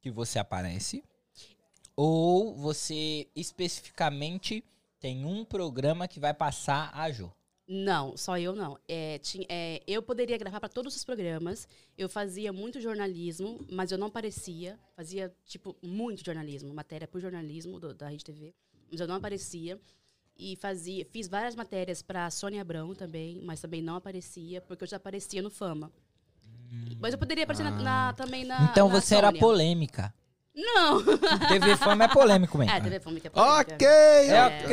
que você aparece, ou você especificamente tem um programa que vai passar a Jo. Não, só eu não. É, tinha- é, eu poderia gravar para todos os programas. Eu fazia muito jornalismo, mas eu não aparecia. Fazia, tipo, muito jornalismo, matéria por jornalismo do- da Rede TV. Mas eu não aparecia. E fazia, fiz várias matérias para Sônia Abrão também, mas também não aparecia, porque eu já aparecia no Fama. Mas eu poderia aparecer na- na- também na. então na você era Sônia. polêmica. Não! TV Fama é polêmico mesmo. É, TV Fama é polêmica. Ok! É ok.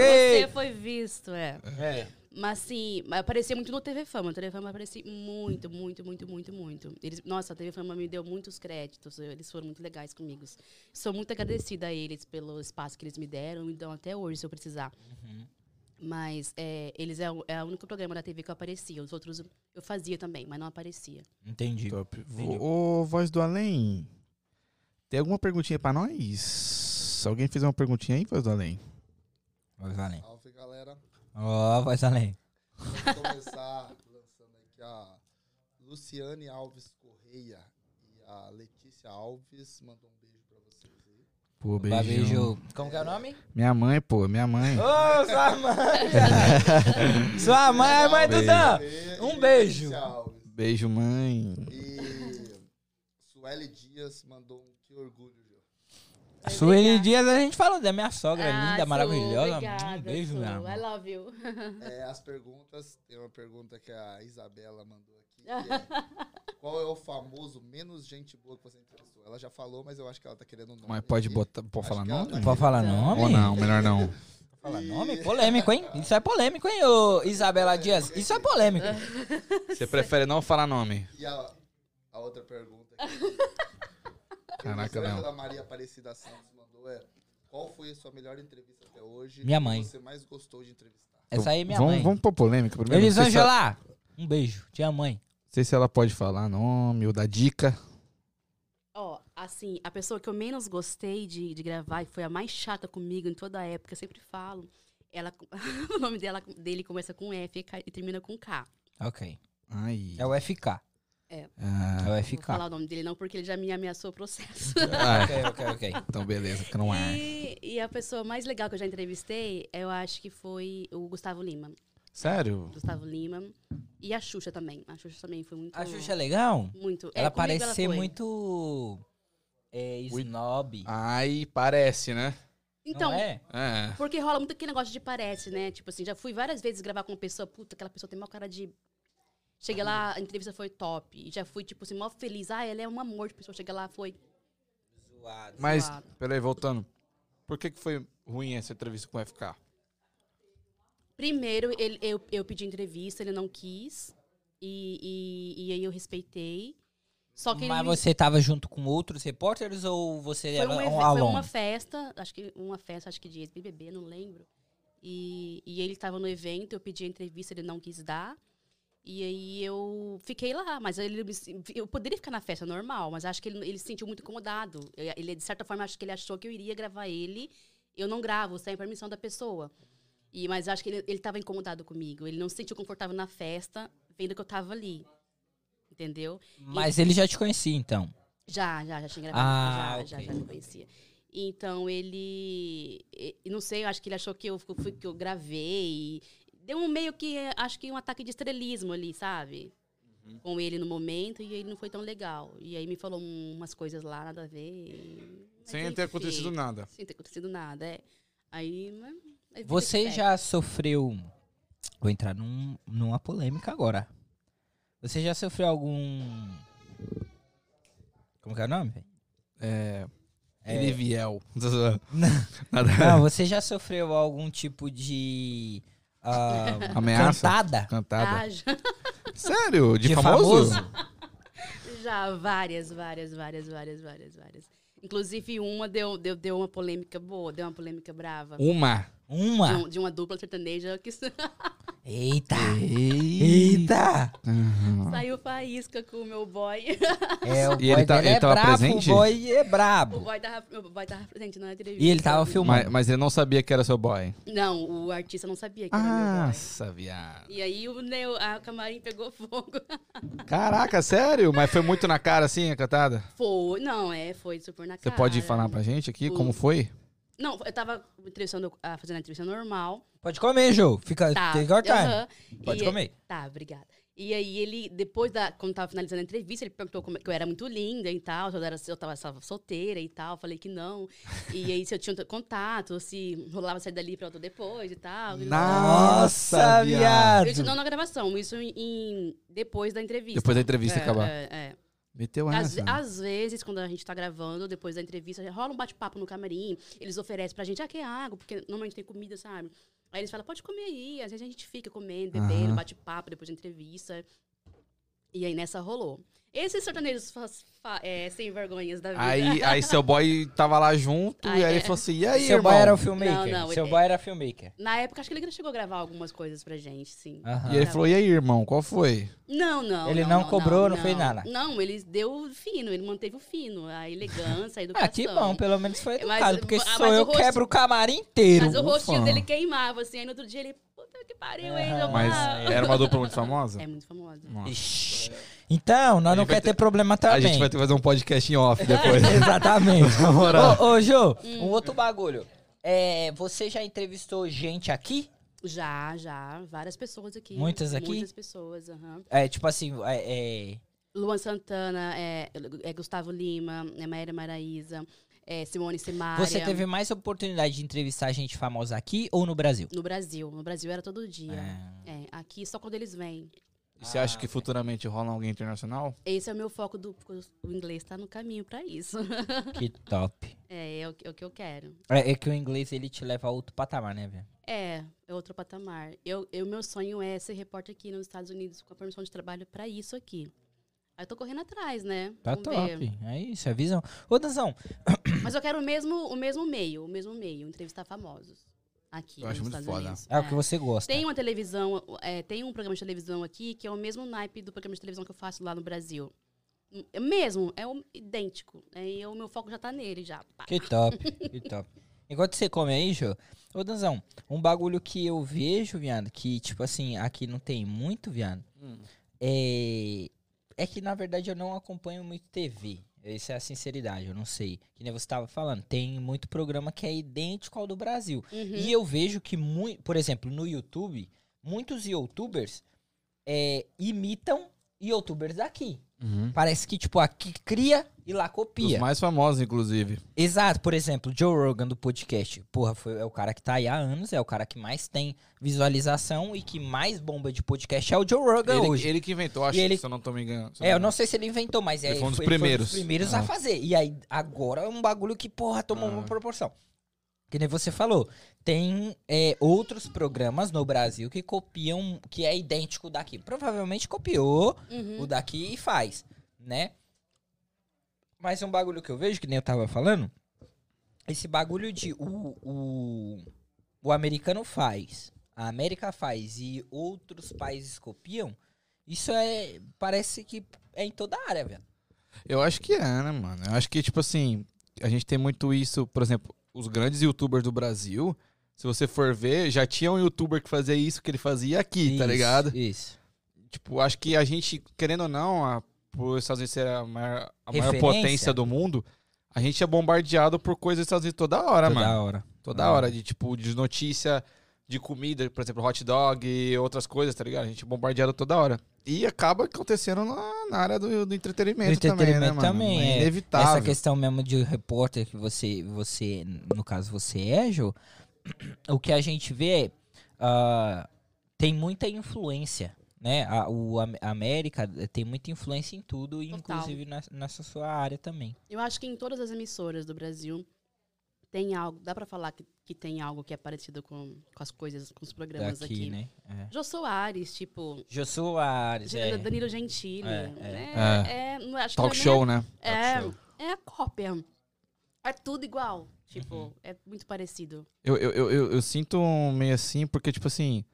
Você foi visto, é. É. Mas assim, mas aparecia muito no TV Fama. No TV Fama aparecia muito, muito, muito, muito, muito. Eles, nossa, a TV Fama me deu muitos créditos. Eles foram muito legais comigo. Sou muito agradecida a eles pelo espaço que eles me deram e me dão até hoje, se eu precisar. Mas é, eles é, o- é o único programa da TV que eu aparecia. Os outros eu fazia também, mas não aparecia. Entendi. Top. Ô, Voz do Além, tem alguma perguntinha pra nós? Alguém fez uma perguntinha aí, Voz do Além? Voz além. Salve, galera. Ó, voz além. Vamos começar lançando aqui a Luciane Alves Correia e a Letícia Alves. Mandou um beijo pra vocês aí. Pô, Beijo. Como que é o nome? Minha mãe, pô, minha mãe. Ô, sua mãe! sua mãe é a mãe do. Dan! Um beijo. Beijo, mãe. E Sueli Dias mandou um que orgulho. Sueli Dias, a gente falou da minha sogra, Ah, linda, Su, maravilhosa. Obrigada, um beijo, Su. minha I love you. É, as perguntas, tem uma pergunta que a Isabela mandou aqui. que é, qual é o famoso menos gente boa que você entrevistou? Ela já falou, mas eu acho que ela tá querendo o nome. Mas pode aqui. botar, pode falar nome? tá Pode falar nome? Ou não, melhor não. Pode falar nome? Polêmico, hein? Isso é polêmico, hein, ô Isabela Dias? Isso é polêmico. Você prefere não falar nome? E a, a outra pergunta aqui. Caraca, Pergunta não. da Maria Aparecida Santos mandou é: Qual foi a sua melhor entrevista até hoje? Minha que mãe. você mais gostou de entrevistar? Essa aí é minha vamos, mãe. Vamos pôr polêmica primeiro. Sei, se ela, Elisângela, um beijo. Tia mãe. não sei se ela pode falar nome ou dar dica. Ó, assim, a pessoa que eu menos gostei de, de gravar e foi a mais chata comigo em toda a época, eu sempre falo. Ela, o nome dela, dele começa com F e termina com K. Ok. Ai. É o FK. É. Ah, É o Não vou falar o nome dele não, porque ele já me ameaçou o processo. ah, Ok, ok, ok. então beleza, fica no ar. E, e a pessoa mais legal que eu já entrevistei, eu acho que foi o Gustavo Lima. Sério? Gustavo Lima. E a Xuxa também. A Xuxa também foi muito... A Xuxa é legal? Muito. É, Ela comigo parece ser foi. muito... É, snob. Ai, parece, né? Então, Não é? É. Porque rola muito aquele negócio de parece, né? Tipo assim, já fui várias vezes gravar com uma pessoa, puta, aquela pessoa tem maior cara de. Cheguei lá, a entrevista foi top. E já fui, tipo assim, mó feliz. Ah, ela é um amor de pessoa. Chega lá, foi. Zoado. Mas, Zoado. peraí, voltando. Por que, que foi ruim essa entrevista com o FK? Primeiro, ele, eu, eu pedi entrevista, ele não quis. E, e, e aí eu respeitei. Só que Mas ele. você tava junto com outros repórteres ou você foi, era um um foi uma festa, acho que uma festa, acho que de ex-BBB, não lembro. E, e ele estava no evento, eu pedi a entrevista, ele não quis dar. E aí eu fiquei lá, mas ele eu poderia ficar na festa normal, mas acho que ele, ele se sentiu muito incomodado. Ele, de certa forma, acho que ele achou que eu iria gravar ele. Eu não gravo, sem a permissão da pessoa. E, mas acho que ele, ele tava incomodado comigo. Ele não se sentiu confortável na festa, vendo que eu tava ali. Entendeu? Mas ele já te conhecia, então. Já, já, já tinha gravado. Ah, já, ok. já, já me conhecia. Então ele. e- e Não sei, eu acho que ele achou que eu, que eu gravei. Deu um meio que. Acho que um ataque de estrelismo ali, sabe? Uhum. Com ele no momento, e ele não foi tão legal. E aí me falou umas coisas lá, nada a ver. e- mas Sem ter enfim, acontecido nada. Sem ter acontecido nada, é. Aí. mas- Você já sofreu. Vou entrar num- numa polêmica agora. Você já sofreu algum. Como que é o nome? É. É. Ele viel. Tô zoando. Nada. Não, você já sofreu algum tipo de. Ah, Ameaça? Cantada? Cantada. Ah, já, Sério? De, De famoso? famoso? já, várias, várias, várias, várias, várias, várias. Inclusive, uma deu, deu, deu uma polêmica boa, deu uma polêmica brava. Uma. De, Uma? um- de uma dupla sertaneja que Eita! Eita. Eita! saiu faísca com o meu boy. É, o E boy ele tá- ele é tava brabo, presente? o boy é O brabo. boy tava, o boy tava presente na entrevista. E ele tava filmando. Mas, mas ele não sabia que era seu boy. Não, o artista não sabia que era meu boy. Nossa, viado. E aí o Neo, a camarim pegou fogo. Caraca, sério? Mas foi muito na cara assim a cantada? Foi, não, é, foi super na Você cara. pode falar pra gente aqui O- como foi? Não, eu tava entrevistando, ah, fazendo a entrevista normal. Pode comer, Jô. Fica. Tá. Take your time. aham. Pode E- comer. Tá, obrigada. E aí ele, depois da, quando tava finalizando a entrevista, ele perguntou como, é- que eu era muito linda e tal, se eu, era, se eu tava, estava solteira e tal, falei que não. E aí se eu tinha um contato, se rolava sair dali pra outro depois e tal. Nossa, viado. Isso não na gravação, isso em, em- depois da entrevista. Depois da entrevista É, acabar. É, é. Meteu Às, às vezes, quando a gente tá gravando, depois da entrevista, rola um bate-papo no camarim, eles oferecem pra gente, ah, quer água, porque normalmente tem comida, sabe? Aí eles falam, pode comer aí. Às vezes a gente fica comendo, bebendo, Aham. bate-papo depois da entrevista. E aí nessa rolou. Esses sertanejos é, sem vergonhas da vida. Aí, aí seu boy tava lá junto Aí, e aí ele é. falou assim, e aí, Seu irmão? boy era o filmmaker. Não, não, Seu é- boy era filmmaker. Na época, acho que ele já chegou a gravar algumas coisas pra gente, sim. Aham. E ele falou, e aí, irmão, qual foi? Não, não. Ele não cobrou, não fez nada? Não, ele deu o fino, ele manteve o fino, a elegância, a educação. Ah, que bom, pelo menos foi Mas- educado. porque mas sou eu rosto- quebro o camarim inteiro. Mas o rostinho fã. dele queimava, assim. Aí no outro dia ele, que pariu, hein, Aham. Gilmar? Mas era uma dupla muito famosa? É muito famosa. Ixi. Então, nós não gente vai quer ter ter- problema também. A gente vai ter que fazer um podcast em off depois. Exatamente. Na moral. ô, ô, Jô, Hum. um outro bagulho. É, você já entrevistou gente aqui? Já, já. Várias pessoas aqui. Muitas aqui? Muitas pessoas, aham. É, tipo assim, é, é, Luan Santana, é, é Gustavo Lima, é Maíra Maraíza, é Simone Simaria. você teve mais oportunidade de entrevistar gente famosa aqui ou no Brasil? No Brasil. No Brasil era todo dia. É. É, aqui só quando eles vêm. E você acha que futuramente rola alguém internacional? Esse é o meu foco do. O inglês tá no caminho pra isso. Que top. é, é o, que- é o que eu quero. É, é que o inglês ele te leva a outro patamar, né, velho? É, é outro patamar. Eu, eu, meu sonho é ser repórter aqui nos Estados Unidos com a permissão de trabalho pra isso aqui. Aí eu tô correndo atrás, né? Tá Vamos top. ver. É isso, é visão. Ô, Danzão, Mas eu quero o mesmo, o mesmo meio, o mesmo meio, entrevistar famosos aqui Eu nos acho muito Estados foda. Unidos. é o que você gosta. Tem uma televisão, é, tem um programa de televisão aqui que é o mesmo naipe do programa de televisão que eu faço lá no Brasil. É mesmo, é o- idêntico. É, e o meu foco já tá nele já. Pá. Que top, que top. Enquanto você come aí, Jô, ô Danzão, um bagulho que eu vejo, viado, que, tipo assim, aqui não tem muito, viado, é... É que, na verdade, eu não acompanho muito TV. Essa é a sinceridade, eu não sei. Que nem você tava falando, tem muito programa que é idêntico ao do Brasil. Uhum. E eu vejo que, por exemplo, no YouTube, muitos youtubers é, imitam youtubers daqui. Uhum. Parece que, tipo, aqui cria e lá Os copia. mais famosos, inclusive. Exato, por exemplo, Joe Rogan do podcast. Porra, foi, é o cara que tá aí há anos, é o cara que mais tem visualização e que mais bomba de podcast é o Joe Rogan Ele, hoje. ele que inventou, acho, ele- se eu não tô me enganando. É, eu não sei se ele inventou, mas é, Ele foi um dos primeiros. primeiros Ah. a fazer. E aí, agora é um bagulho que, porra, tomou Ah. uma proporção. Que nem você falou, tem é, outros programas no Brasil que copiam, que é idêntico daqui. Provavelmente copiou Uhum. o daqui e faz, né? Mas um bagulho que eu vejo, que nem eu tava falando, esse bagulho de o, o, o americano faz, a América faz e outros países copiam, Isso é. Parece que é em toda a área, velho. Eu acho que é, né, mano? Eu acho que, tipo assim, a gente tem muito isso, por exemplo, os grandes youtubers do Brasil, se você for ver, já tinha um youtuber que fazia isso que ele fazia aqui, tá Isso, ligado? Isso. Tipo, acho que a gente, querendo ou não, a, por os Estados Unidos ser a maior, a maior potência do mundo, a gente é bombardeado por coisas dos Estados Unidos toda hora, toda mano. hora. Toda Ah. hora, de tipo, de notícia de comida, por exemplo, hot dog e outras coisas, tá ligado? A gente é bombardeado toda hora. E acaba acontecendo na, na área do, do entretenimento, Do entretenimento também, né, mano? também, é é. inevitável. Essa questão mesmo de repórter que você, você, no caso você é, Jô, o que a gente vê ah, tem muita influência, né? A, o a América tem muita influência em tudo, Total. inclusive na- nessa sua área também. Eu acho que em todas as emissoras do Brasil tem algo, dá pra falar que, que tem algo que é parecido com, com as coisas, com os programas Daqui, aqui. né? É. Jô Soares, tipo, Jô Soares, é. Danilo Gentili. É, É, é. é, acho que Talk é show, né? É, show. é a cópia. É tudo igual. Tipo, Uhum. é muito parecido. Eu, eu, eu, eu, eu sinto meio assim, porque, tipo assim,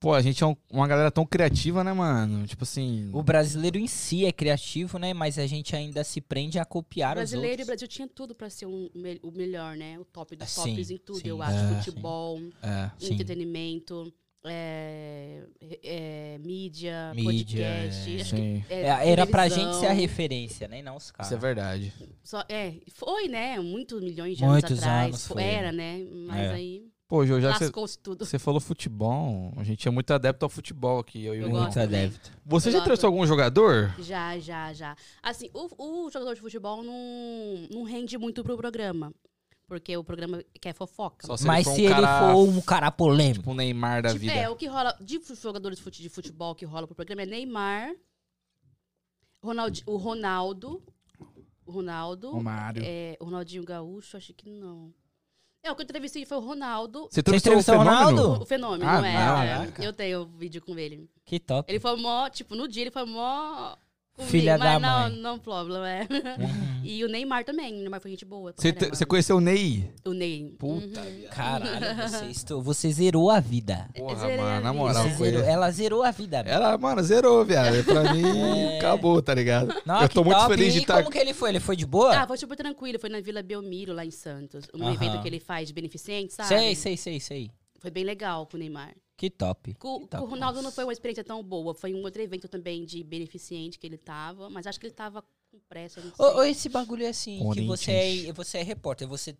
pô, a gente é um- uma galera tão criativa, né, mano? Tipo assim. O brasileiro em si é criativo, né? Mas a gente ainda se prende a O copiar os brasileiro e o outros. Brasil tinha tudo pra ser um, o melhor, né? O top dos Sim, tops em tudo, sim. eu acho. É, Futebol, É. Sim. entretenimento, é, é, mídia, Mídia, podcast. é. acho que, Sim. é, É, Era pra gente ser a referência, né? Não os caras. Isso é verdade. Só, é, foi, né? Muitos milhões de Muitos anos atrás. anos Fo- foi. Era, né? Mas É. aí Pô, Jô, já que você- lascou-se tudo. você falou futebol, a gente é muito adepto ao futebol aqui. Eu, e o Eu Ian. gosto Muito adepto. Você Eu já gosto. trouxe algum jogador? Já, já, já. Assim, o, o jogador de futebol não, não rende muito pro programa. Porque o programa quer fofoca. Só se Mas ele for se um ele cara, for um cara polêmico. tipo um Neymar da Tipo, vida. É, o que rola de jogadores de fute- de futebol que rola pro programa é Neymar, Ronaldi, o Ronaldo, o Ronaldo, Romário. é, o Ronaldinho Gaúcho, acho que não. É, o que eu entrevistei foi o Ronaldo, Você trouxe o entrevistou o? Ronaldo? o fenômeno, Ah, não é? não, é. caraca. Eu tenho vídeo com ele. Que top. Ele foi mó, tipo, no dia ele foi mó. Comigo, Filha da não, mãe. não problema, é. Uhum. E o Neymar também, o Neymar foi gente boa. Você, conheceu o Ney? O Ney. Puta, Uhum. Caralho, você, estou- você zerou a vida. Porra, Zerei mano, na moral. Zerou- ela zerou a vida. velho. Ela, mano, zerou, viado. Pra mim, É. acabou, tá ligado? Não, eu tô muito top. feliz de E estar. como que ele foi? Ele foi de boa? Ah, foi super tranquilo. Foi na Vila Belmiro, lá em Santos. Um Aham. evento que ele faz de beneficente, sabe? sei, sei, sei, sei. Foi bem legal com o Neymar. Que top. Com, Que top. com o Ronaldo não foi uma experiência tão boa. Foi um outro evento também de beneficente que ele tava. Mas acho que ele tava com pressa, ô, esse bagulho é assim, que você é, você é repórter, você,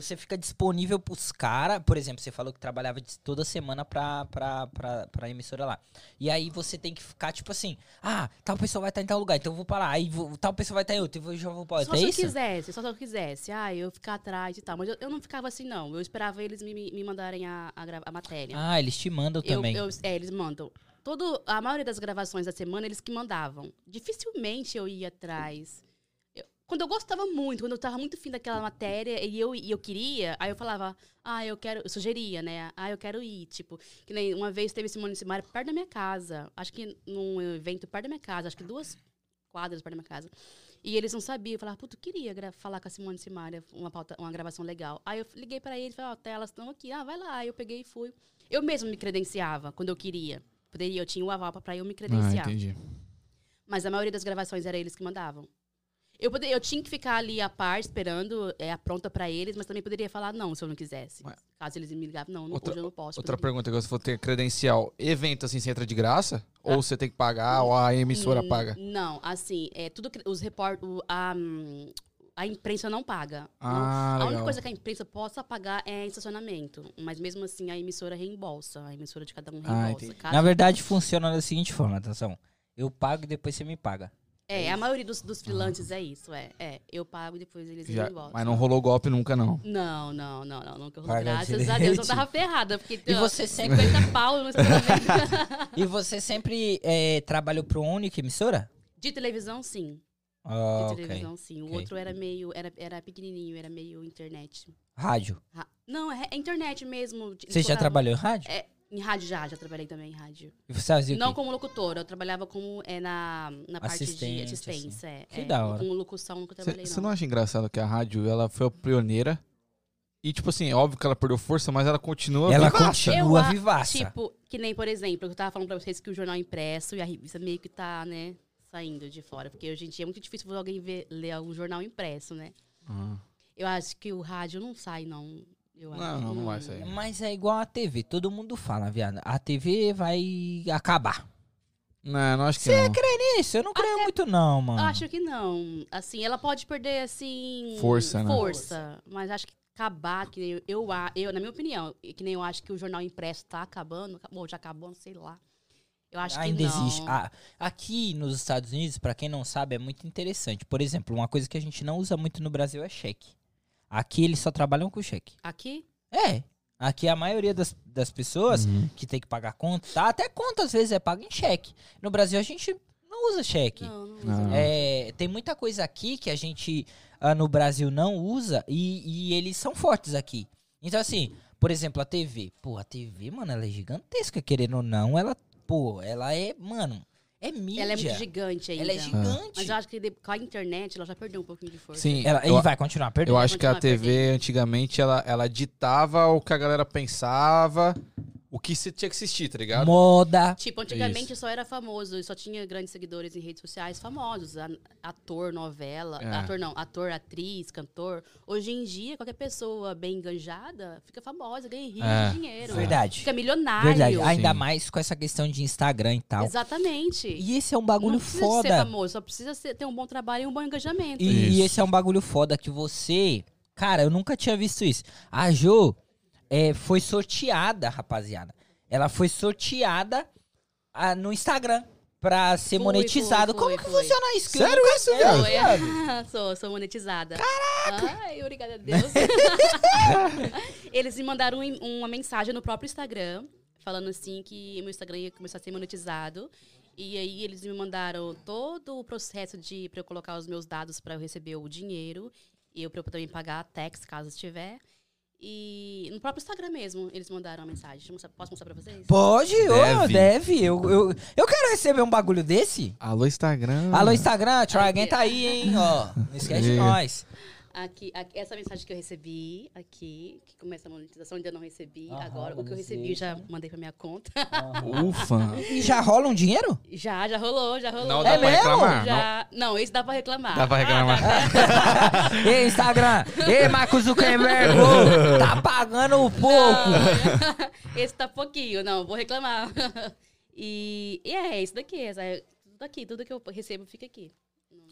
você fica disponível pros caras, por exemplo, você falou que trabalhava toda semana pra, pra, pra, pra emissora lá. E aí você tem que ficar, tipo assim, ah, tal pessoa vai estar em tal lugar, então eu vou pra lá. Aí vou- tal pessoa vai estar em outro, eu já vou pra Só outro. É se eu isso? quisesse, só se eu quisesse. Ah, eu ficar atrás e tal. Mas eu, eu não ficava assim, não. Eu esperava eles me, me mandarem a, a, a matéria. Ah, eles te mandam Eu- também. eu- é, eles mandam. Todo, a maioria das gravações da semana, eles que mandavam. Dificilmente eu ia atrás. Quando eu gostava muito, quando eu tava muito fim daquela matéria e eu, e eu queria, aí eu falava, ah, eu quero, eu sugeria, né? Ah, eu quero ir. Tipo, que nem uma vez teve Simone Simaria perto da minha casa. Acho que num evento perto da minha casa, acho que duas quadras perto da minha casa. E eles não sabiam. Eu falava, puta, eu queria falar com a Simone Simaria, uma, pauta, uma gravação legal. Aí eu liguei pra eles, falei, ó, tá, elas estão aqui. Ah, vai lá. Aí eu peguei e fui. Eu mesmo me credenciava quando eu queria. Poderia, eu tinha o aval pra eu me Ah, credenciar. entendi. Mas a maioria das gravações era eles que mandavam. Eu, poderia, eu tinha que ficar ali a par, esperando, é, pronta pra eles, mas também poderia falar não, se eu não quisesse. Ué. Caso eles me ligavam, não, não Outra- hoje eu não posso. Outra poderia. pergunta que você for ter credencial. Evento assim, você entra de graça? Ou você tem que pagar? Ou a emissora Hum, paga? Não, assim, é tudo que os report, o- a, a imprensa não paga. Não- Ah, a única coisa que a imprensa possa pagar é estacionamento. Mas mesmo assim, a emissora reembolsa. A emissora de cada um Ah, reembolsa. entendi. Caso- Na verdade, funciona da seguinte forma, atenção. Eu pago e depois você me paga. É, a maioria dos, dos freelances é isso, é. É, eu pago e depois eles Já- reembolsam. mas não rolou golpe nunca, não. Não, não, não, não. Nunca rolou. Paga Graças a direito. Deus, eu tava ferrada. Porque E ó, você sempre- 50 pau. E você sempre é, trabalhou para uma única emissora? De televisão, sim. Ah, De televisão, sim. O ok. outro era meio. Era, era pequenininho, era meio internet. Rádio. Ra- Não, é, é internet mesmo. Você já trabalhou em rádio? É, em rádio já, já trabalhei também em rádio. E você fazia o Não quê? como locutora, eu trabalhava como é, na, na parte Assistente, de assim. assistência. é, Que é. da hora. Como locução, nunca trabalhei, Você não. não acha engraçado que a rádio ela foi a pioneira E, tipo assim, óbvio que ela perdeu força, mas ela continua Ela vivaça. continua Eu vivaça. Tipo, que nem, por exemplo, eu tava falando pra vocês que o jornal impresso e a revista meio que tá, né, saindo de fora. Porque hoje em dia é muito difícil alguém ver, ler um jornal impresso, né? Ah. Eu acho que o rádio não sai, não. Eu acho. Não, não, não vai sair. Mas é igual a TV, todo mundo fala, viado. A TV vai acabar. Não, não acho que Você não. crê nisso? Eu não creio muito, não, mano. Eu acho que não. Assim, ela pode perder, assim. Força, né? Força. Mas acho que acabar, que nem eu, eu, a- eu, na minha opinião, que nem eu acho que o jornal impresso tá acabando, acabou, já acabou, não sei lá. Eu acho Ainda que não. existe. Ah, aqui nos Estados Unidos, pra quem não sabe, é muito interessante. Por exemplo, uma coisa que a gente não usa muito no Brasil é cheque. Aqui eles só trabalham com cheque. Aqui? É. Aqui a maioria das, das pessoas Uhum. que tem que pagar conta, tá? Até conta às vezes é paga em cheque. No Brasil a gente não usa cheque. Não, não. Não. usa. É, tem muita coisa aqui que a gente ah, no Brasil não usa e, e eles são fortes aqui. Então, assim, por exemplo, a TV. Pô, a TV, mano, ela é gigantesca, querendo ou não. Ela, pô, ela é, mano, é mídia. Ela é muito gigante ainda. Ela é gigante. Mas eu acho que de- com a internet ela já perdeu um pouquinho de força. Sim, Ela, eu, e vai continuar perdendo. eu acho que a TV antigamente ela, ela ditava o que a galera pensava, o que você tinha que assistir, tá ligado? Moda. Tipo, antigamente só era famoso, só tinha grandes seguidores em redes sociais famosos. Ator, novela. É. Ator não, ator, atriz, cantor. Hoje em dia, qualquer pessoa bem enganjada fica famosa, ganha rico, É. dinheiro. Verdade. Fica milionário. Verdade. Ainda Sim. mais com essa questão de Instagram e tal. Exatamente. E esse é um bagulho não precisa ser foda. famoso, só precisa ser- ter um bom trabalho e um bom engajamento. E, e Isso. esse é um bagulho foda que você. Cara, eu nunca tinha visto isso. A Jo é, foi sorteada, rapaziada. Ela foi sorteada ah, no Instagram pra ser Foi, monetizado. foi, Como foi, que foi. funciona isso? Que eu Sério nunca- isso, É, viado? viado? sou, sou monetizada. Caraca! Ai, obrigada a Deus. Eles me mandaram um- uma mensagem no próprio Instagram, falando assim que meu Instagram ia começar a ser monetizado. E aí eles me mandaram todo o processo de para eu colocar os meus dados para eu receber o dinheiro e eu para eu também pagar a tax caso tiver. E no próprio Instagram mesmo, eles mandaram a mensagem. Deixa eu mostrar- Posso mostrar pra vocês? Pode, Deve. deve. Eu, eu, eu quero receber um bagulho desse. Alô, Instagram. Alô, Instagram, try again tá aí, hein? Ó, não esquece de nós. Aqui, aqui, essa mensagem que eu recebi aqui, que começa a monetização, ainda não recebi. Aham, Agora, o que eu recebi já mandei pra minha conta. Ufa. E já rola um dinheiro? já, já rolou, já rolou. Não É dá pra mesmo? reclamar? Já... Não. esse dá pra reclamar. Dá pra reclamar. Ei, Instagram. Ei, Marcos Zuckerberg. ô, tá pagando pouco. Não, esse tá pouquinho, não, vou reclamar. E, e é isso daqui, essa, tudo aqui, tudo que eu recebo fica aqui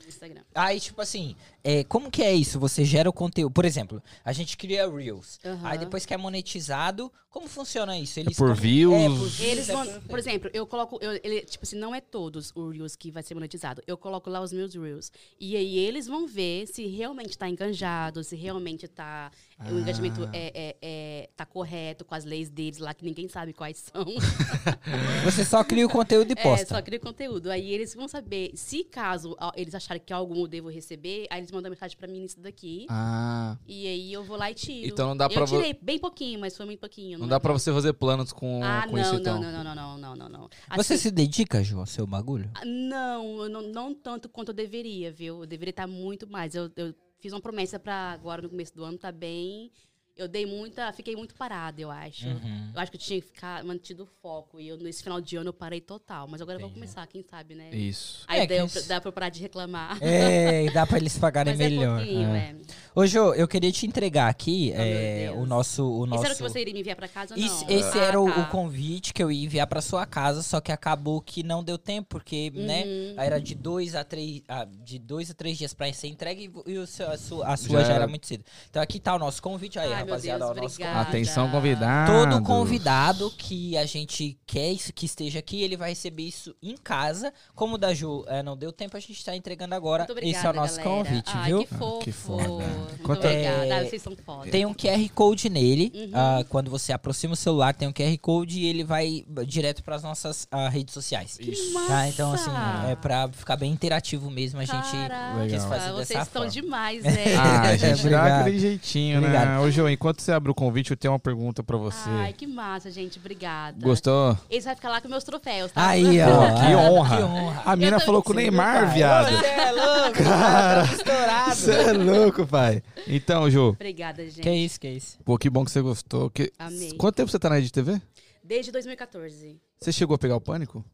Instagram. Aí, tipo assim, é, como que é isso? Você gera o conteúdo. Por exemplo, a gente cria Reels. Aham. Aí depois que é monetizado, como funciona isso? Eles por como- views? É, por views. Eles é vão, por- por exemplo, eu coloco, eu, ele, tipo assim, não é todos os Reels que vai ser monetizado. Eu coloco lá os meus Reels. E aí eles vão ver se realmente tá enganjado, se realmente tá, o engajamento Ah. é, é, é- correto com as leis deles lá, que ninguém sabe quais são. Você só cria o conteúdo e É, posta. só cria conteúdo. Aí eles vão saber, se caso ó, eles acharem que algum eu devo receber, aí eles mandam mensagem pra mim nisso daqui. Ah. E aí eu vou lá e tiro. Então não dá pra Eu vo- tirei bem pouquinho, mas foi muito pouquinho. Não dá pra você fazer planos com, Ah, com não, isso, não, então. não, não, não, não, não, não. Você Assim, se dedica, Ju, ao seu bagulho? ah, Não, não, não tanto quanto eu deveria, viu? Eu deveria estar muito mais. Eu, eu fiz uma promessa pra agora, no começo do ano, tá bem. Eu dei muita. Fiquei muito parada, eu acho. Uhum. Eu acho que eu tinha que ficar mantido o foco. E eu, nesse final de ano eu parei total. Mas agora eu vou começar, quem sabe, né? Isso. Aí É, dá, eu- dá pra eu parar de reclamar. É, e dá pra eles pagarem Mas é melhor. pouquinho, é. Ô, Jô, eu queria te entregar aqui Oh, é, o nosso. O nosso... Isso era o que você iria me enviar pra casa ou não? Isso- esse Ah, era o, tá. o convite que eu ia enviar pra sua casa, só que acabou que não deu tempo, porque, né, Uhum. era de dois a três, ah, de dois a três dias pra ser entregue e, e o seu- a sua, a sua Já já, era muito cedo. Então aqui tá o nosso convite aí, meu rapaziada. Deus, ó, o nosso obrigada. Atenção, convidado. Todo convidado que a gente quer isso- que esteja aqui, ele vai receber isso em casa. Como o da Ju eh, não deu tempo, a gente tá entregando agora. Muito obrigada, Esse é o nosso galera. convite, Ai, viu? Que fofo. que foda. Muito Quanto- obrigada. É, Ah, vocês são foda. Tem um QR Code nele. Uhum. ah, quando você aproxima o celular, tem um QR Code e ele vai direto para as nossas ah, redes sociais. Isso. Tá? Então, assim, é pra ficar bem interativo mesmo. A gente Caraca, Legal. quis fazer vocês dessa estão forma. demais, né? Ah, a gente dá aquele jeitinho, né? Obrigado. Ô, Jô, enquanto você abre o convite, eu tenho uma pergunta pra você. Ai, que massa, gente. Obrigada. Gostou? Esse vai ficar lá com meus troféus, tá? Aí, ó. Pô, que honra. Que honra. A mina falou com o Neymar, pai. viado. Você é louco, cara. Tá estourado. Você é louco, pai. Então, Ju, Obrigada, gente. Que isso, que isso. pô, que bom que você gostou. Que... Amei. Quanto tempo você tá na Rede TV? Desde 2014. Você chegou a pegar o pânico?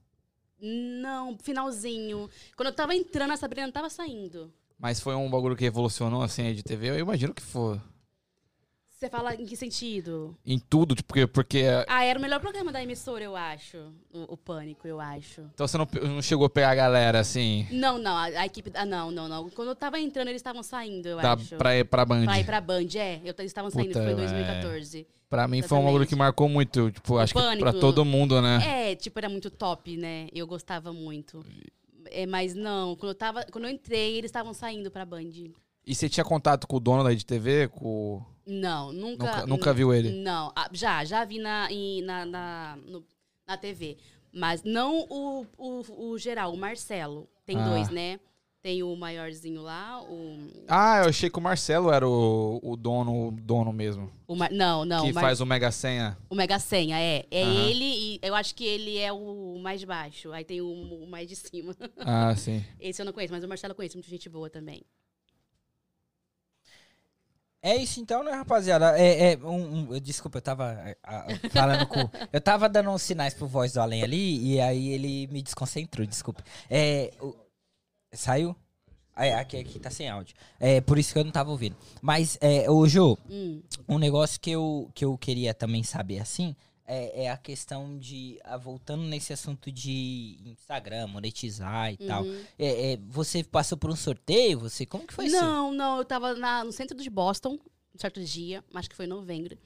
Não, finalzinho. Quando eu tava entrando, a Sabrina não tava saindo. Mas foi um bagulho que revolucionou assim a Rede TV? Eu imagino que foi. Você fala em que sentido? Em tudo, tipo, porque, porque. Ah, era o melhor programa da emissora, eu acho. O, o Pânico, eu acho. Então você não, não chegou a pegar a galera assim. Não, não, a, a equipe. Ah, não, não, não. Quando eu tava entrando, eles estavam saindo, eu Da, acho. pra ir pra Band. Pra ir pra Band, é. Eu, eles estavam saindo, Puta, foi em é. 2014. Pra mim foi um bagulho Exatamente. que marcou muito. Tipo, acho que pra Pânico. todo mundo, né? É, tipo, era muito top, né? Eu gostava muito. É, mas não, quando eu, tava, quando eu entrei, eles estavam saindo pra Band. E você tinha contato com o dono da TV? Com... Não, nunca. Nunca, nunca viu ele? Não, ah, já, já vi na, em- na, na, no- na TV. Mas não o, o, o geral, o Marcelo. Tem Ah. dois, né? Tem o maiorzinho lá, o. Ah, eu achei que o Marcelo era o, o dono, o dono mesmo. o Mar- não, não. que o, Mar- faz o Mega Senha. o Mega Senha, é. É Aham. ele e eu acho que ele é o mais baixo. Aí tem o, o mais de cima. Ah, sim. Esse eu não conheço, mas o Marcelo eu conheço, muita gente boa também. É isso então, né, rapaziada? É, é um, um- desculpa, eu tava é, ah, falando com. Eu tava dando uns sinais pro voz do além ali e aí ele me desconcentrou, desculpa. É. o- saiu? É, aqui, aqui tá sem áudio. É por isso que eu não tava ouvindo. Mas, é, ô Jô, Hum. um negócio que eu, que eu queria também saber assim é, é a questão de. ah, voltando nesse assunto de Instagram, monetizar e tal. Uhum. É, é, você passou por um sorteio? Você, como que foi isso? Não, não, eu tava na- no centro de Boston, um certo dia, acho que foi em novembro.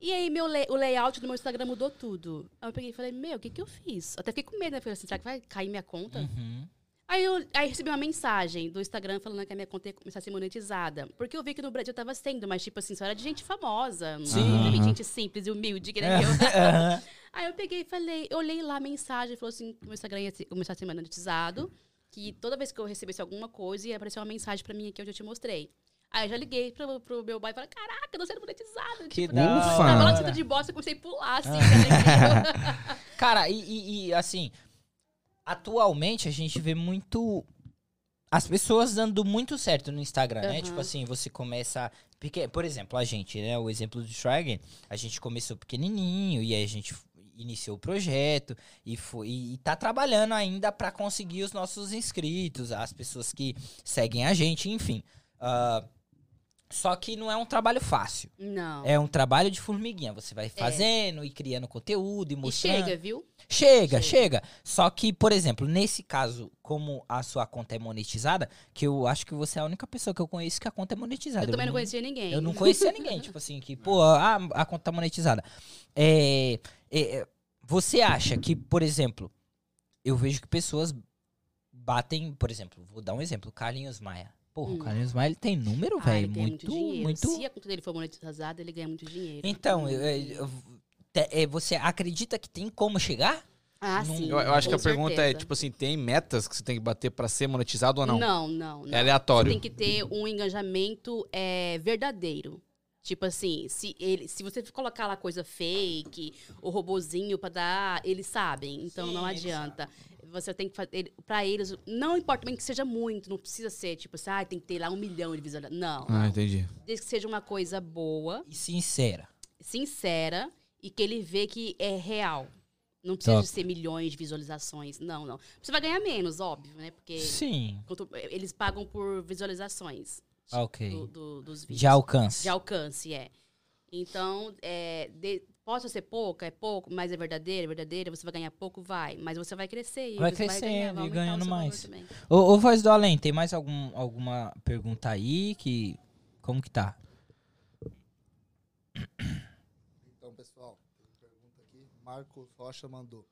E aí meu o layout do meu Instagram mudou tudo. Aí eu peguei e falei, meu, o que que eu fiz? Até fiquei com medo, né? Falei assim, será que vai cair minha conta? Uhum. Aí eu aí recebi uma mensagem do Instagram falando que a minha conta ia começar a ser monetizada. Porque eu vi que no Brasil tava sendo, mas tipo assim, só era de gente famosa. Sim. Aham. gente simples e humilde, que nem eu. Aham. Aí eu peguei e falei, eu olhei lá a mensagem, falou assim, que o meu Instagram ia começar a ser monetizado, que toda vez que eu recebesse alguma coisa, ia aparecer uma mensagem pra mim aqui eu te mostrei. Aí eu já liguei pro, pro meu pai e falei, caraca, eu tô sendo monetizado. Que tipo, Ufa. Tava lá no hora. centro de bosta, eu comecei a pular, assim, né? Cara, e, e- e, assim, atualmente a gente vê muito. As pessoas dando muito certo no Instagram, né? Aham. Tipo assim, você começa. Porque, por exemplo, a gente, né? O exemplo do Tragen, a gente começou pequenininho e aí a gente iniciou o projeto e foi e tá trabalhando ainda pra conseguir os nossos inscritos, as pessoas que seguem a gente, enfim. Ah, só que não é um trabalho fácil. Não. É um trabalho de formiguinha. Você vai fazendo e criando conteúdo e e mostrando. chega, viu? Chega, Chega. chega. Só que, por exemplo, nesse caso, como a sua conta é monetizada, que eu acho que você é a única pessoa que eu conheço que a conta é monetizada. Eu também não conhecia ninguém. Eu não conhecia ninguém, tipo assim, que, pô, a, a conta tá monetizada. É, é, é, você acha que, por exemplo, eu vejo que pessoas batem, por exemplo, vou dar um exemplo, Carlinhos Maia. Porra, o Hum. Carlinhos Maia, ele tem número, Ah, velho, ele ganha muito, dinheiro. muito... Se a conta dele for monetizada, ele ganha muito dinheiro. Então, eu- eu- eu- é, você acredita que tem como chegar? Ah, não- sim. Eu, eu acho que a com pergunta é, certeza. tipo assim, tem metas que você tem que bater pra ser monetizado ou não? Não, não, não. É aleatório. Você tem que ter um engajamento é, verdadeiro. Tipo assim, se, ele, se você colocar lá coisa fake, o robozinho pra dar, eles sabem. Então Sim, não eles adianta. Você tem que fazer. Pra eles, não importa bem que seja muito, não precisa ser tipo assim, ah, tem que ter lá um milhão de visualizações. Não. Ah, entendi. Desde que seja uma coisa boa, E sincera. sincera e que ele vê que é real. Não precisa Top. ser milhões de visualizações. Não, não. Você vai ganhar menos, óbvio, né? Porque Sim. quanto- eles pagam por visualizações Ah, Ok. do- do- dos vídeos. De alcance. De alcance, é. Então, é, de- possa ser pouca, é pouco, mas é verdadeira, é verdadeira, você vai ganhar pouco, vai. Mas você vai crescer. e Vai você crescendo ganhar, e aumentar o ganhando mais. Ô, ô, Voz do Além, tem mais algum, alguma pergunta aí que... Como que tá? Então, pessoal, tem uma pergunta aqui. Marcos Rocha mandou.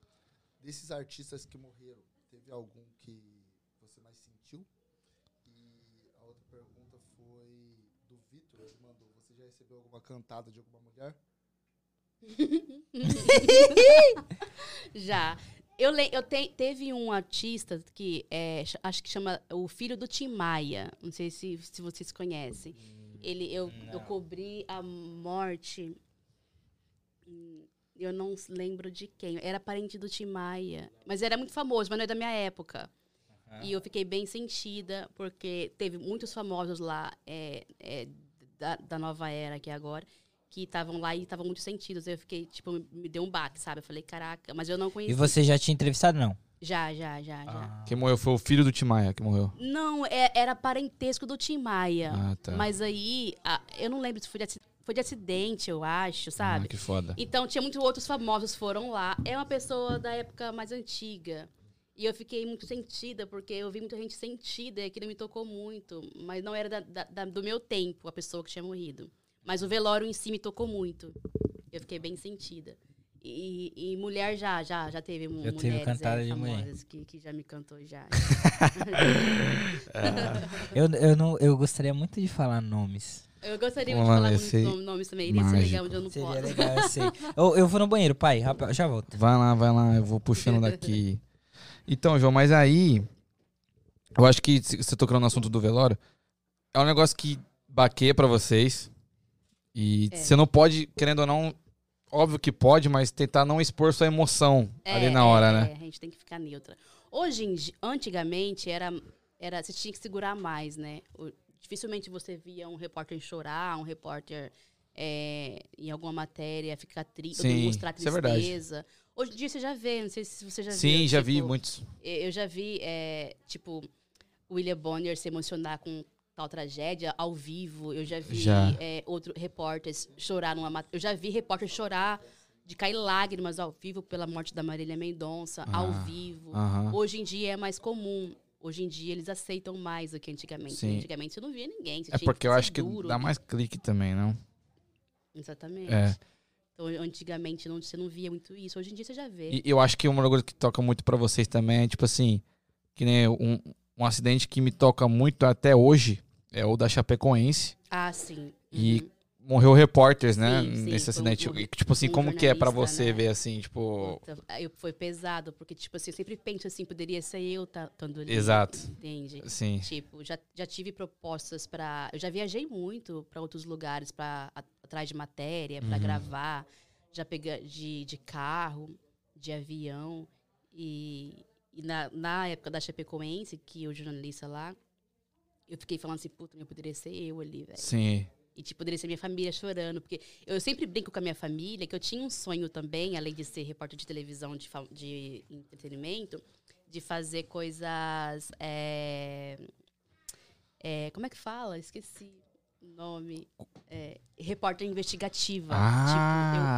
Desses artistas que morreram, teve algum que você mais sentiu? E a outra pergunta foi do Vitor. Ele mandou. Você já recebeu alguma cantada de alguma mulher? Já. Eu, le- eu te- teve um artista que é, ch- acho que chama o filho do Tim Maia. Não sei se, se vocês conhecem. Ele, eu, eu cobri a morte. Eu não lembro de quem. Era parente do Tim Maia. Mas era muito famoso, mas não é da minha época. E eu fiquei bem sentida, porque teve muitos famosos lá é, é, da, da nova era aqui agora, que estavam lá e estavam muito sentidos. Eu fiquei, tipo, me deu um baque, sabe? Eu falei, caraca, mas eu não conhecia. E você já tinha entrevistado, não? Já, já, já, já. Quem morreu foi o filho do Timaya que morreu. Não, é- era parentesco do Tim Maia. Ah, tá. Mas aí, a- eu não lembro se foi de, foi de acidente, eu acho, Ah, sabe? que foda. Então, tinha muitos outros famosos foram lá. É uma pessoa da época mais antiga. E eu fiquei muito sentida, porque eu vi muita gente sentida e aquilo me tocou muito. Mas não era da- da- da- do meu tempo, a pessoa que tinha morrido. Mas o velório em si me tocou muito. Eu fiquei bem sentida. E, e mulher já, já, já teve Já teve mulheres cantada é, de mulher. famosas que, que já me cantou já. Eu, eu, não, eu gostaria muito de falar nomes. Eu gostaria Vamos de lá, falar esse aí, muitos nomes também. Iria ser legal onde eu não Seria posso. legal, eu sei. eu, eu vou no banheiro, pai. rapaz, Já volto. Vai lá, vai lá, eu vou puxando daqui. Então, João, mas aí. Eu acho que você tocou no assunto do velório. É um negócio que baqueia pra vocês. E É. você não pode, querendo ou não. Óbvio que pode, mas tentar não expor sua emoção ali na hora, é, né? É, a gente tem que ficar neutra. Hoje, em antigamente, era, era, você tinha que segurar mais, né? O- dificilmente você via um repórter chorar, um repórter é, em alguma matéria ficar triste, mostrar é tristeza. Hoje em dia você já vê, não sei se você já viu. Sim, já vi tipo, muitos. Eu já vi, é, tipo, William Bonner se emocionar com tal tragédia ao vivo. Eu já vi Já. é, outros repórteres chorar numa Eu já vi repórter chorar de cair lágrimas ao vivo pela morte da Marília Mendonça, ao Ah, vivo. Aham. Hoje em dia é mais comum. Hoje em dia eles aceitam mais do que antigamente. Sim. Antigamente você não via ninguém. É porque eu acho que duro. dá mais clique também, não? Exatamente. É. Então, antigamente não, você não via muito isso. Hoje em dia você já vê. E eu acho que uma coisa que toca muito pra vocês também é, tipo assim, que nem um, um acidente que me toca muito até hoje é o da Chapecoense. Ah, sim. E Uhum. morreu repórteres, né? Sim, sim, nesse um- acidente. um- E, tipo assim, um como que é pra jornalista, você né? ver assim, tipo. Puta, aí foi pesado, porque, tipo assim, eu sempre penso assim, poderia ser eu estando ali. Exato. Entende? Assim. Tipo, já, já tive propostas pra. Eu já viajei muito pra outros lugares, pra, a- atrás de matéria, pra Uhum. gravar. Já peguei de, de carro, de avião. E, e na, na época da Chapecoense, que o jornalista lá, eu fiquei falando assim, puta, poderia ser eu ali, velho. Sim. E, tipo, poderia ser minha família chorando. Porque eu sempre brinco com a minha família que eu tinha um sonho também, além de ser repórter de televisão de, de entretenimento, de fazer coisas. é, é, como é que fala? Esqueci nome. É, repórter investigativa. Ah,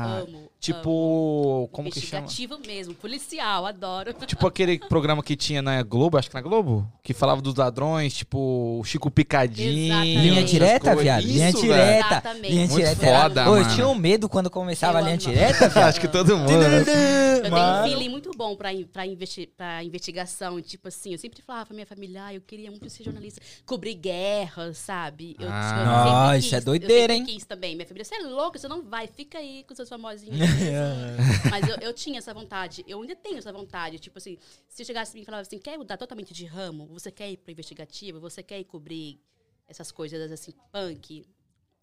tipo, eu amo. amo. Tipo. Como que chama? Investigativo mesmo, policial, adoro. Tipo aquele programa que tinha na Globo, acho que na Globo, que falava dos ladrões, tipo o Chico Picadinho. Exatamente. Linha direta, viado. Isso, linha direta. Exatamente. Linha Muito direta. foda, Pô, eu mano. tinha um medo quando começava a Eu linha amo. direta, viado. Acho que todo mundo. Eu tenho um Mano. feeling muito bom pra, pra, investi pra investigação. Tipo assim, eu sempre falava pra minha família, ah, eu queria muito ser jornalista. Cobrir guerra, sabe? Eu, Ah. Eu sempre isso é doideira, eu hein? quis também. Minha família, você é louca, você não vai, fica aí com seus famosinhos. Mas eu, eu tinha essa vontade, eu ainda tenho essa vontade. Tipo assim, se chegasse e me falava assim, quer mudar totalmente de ramo? Você quer ir pra investigativa? Você quer ir cobrir essas coisas assim, punk?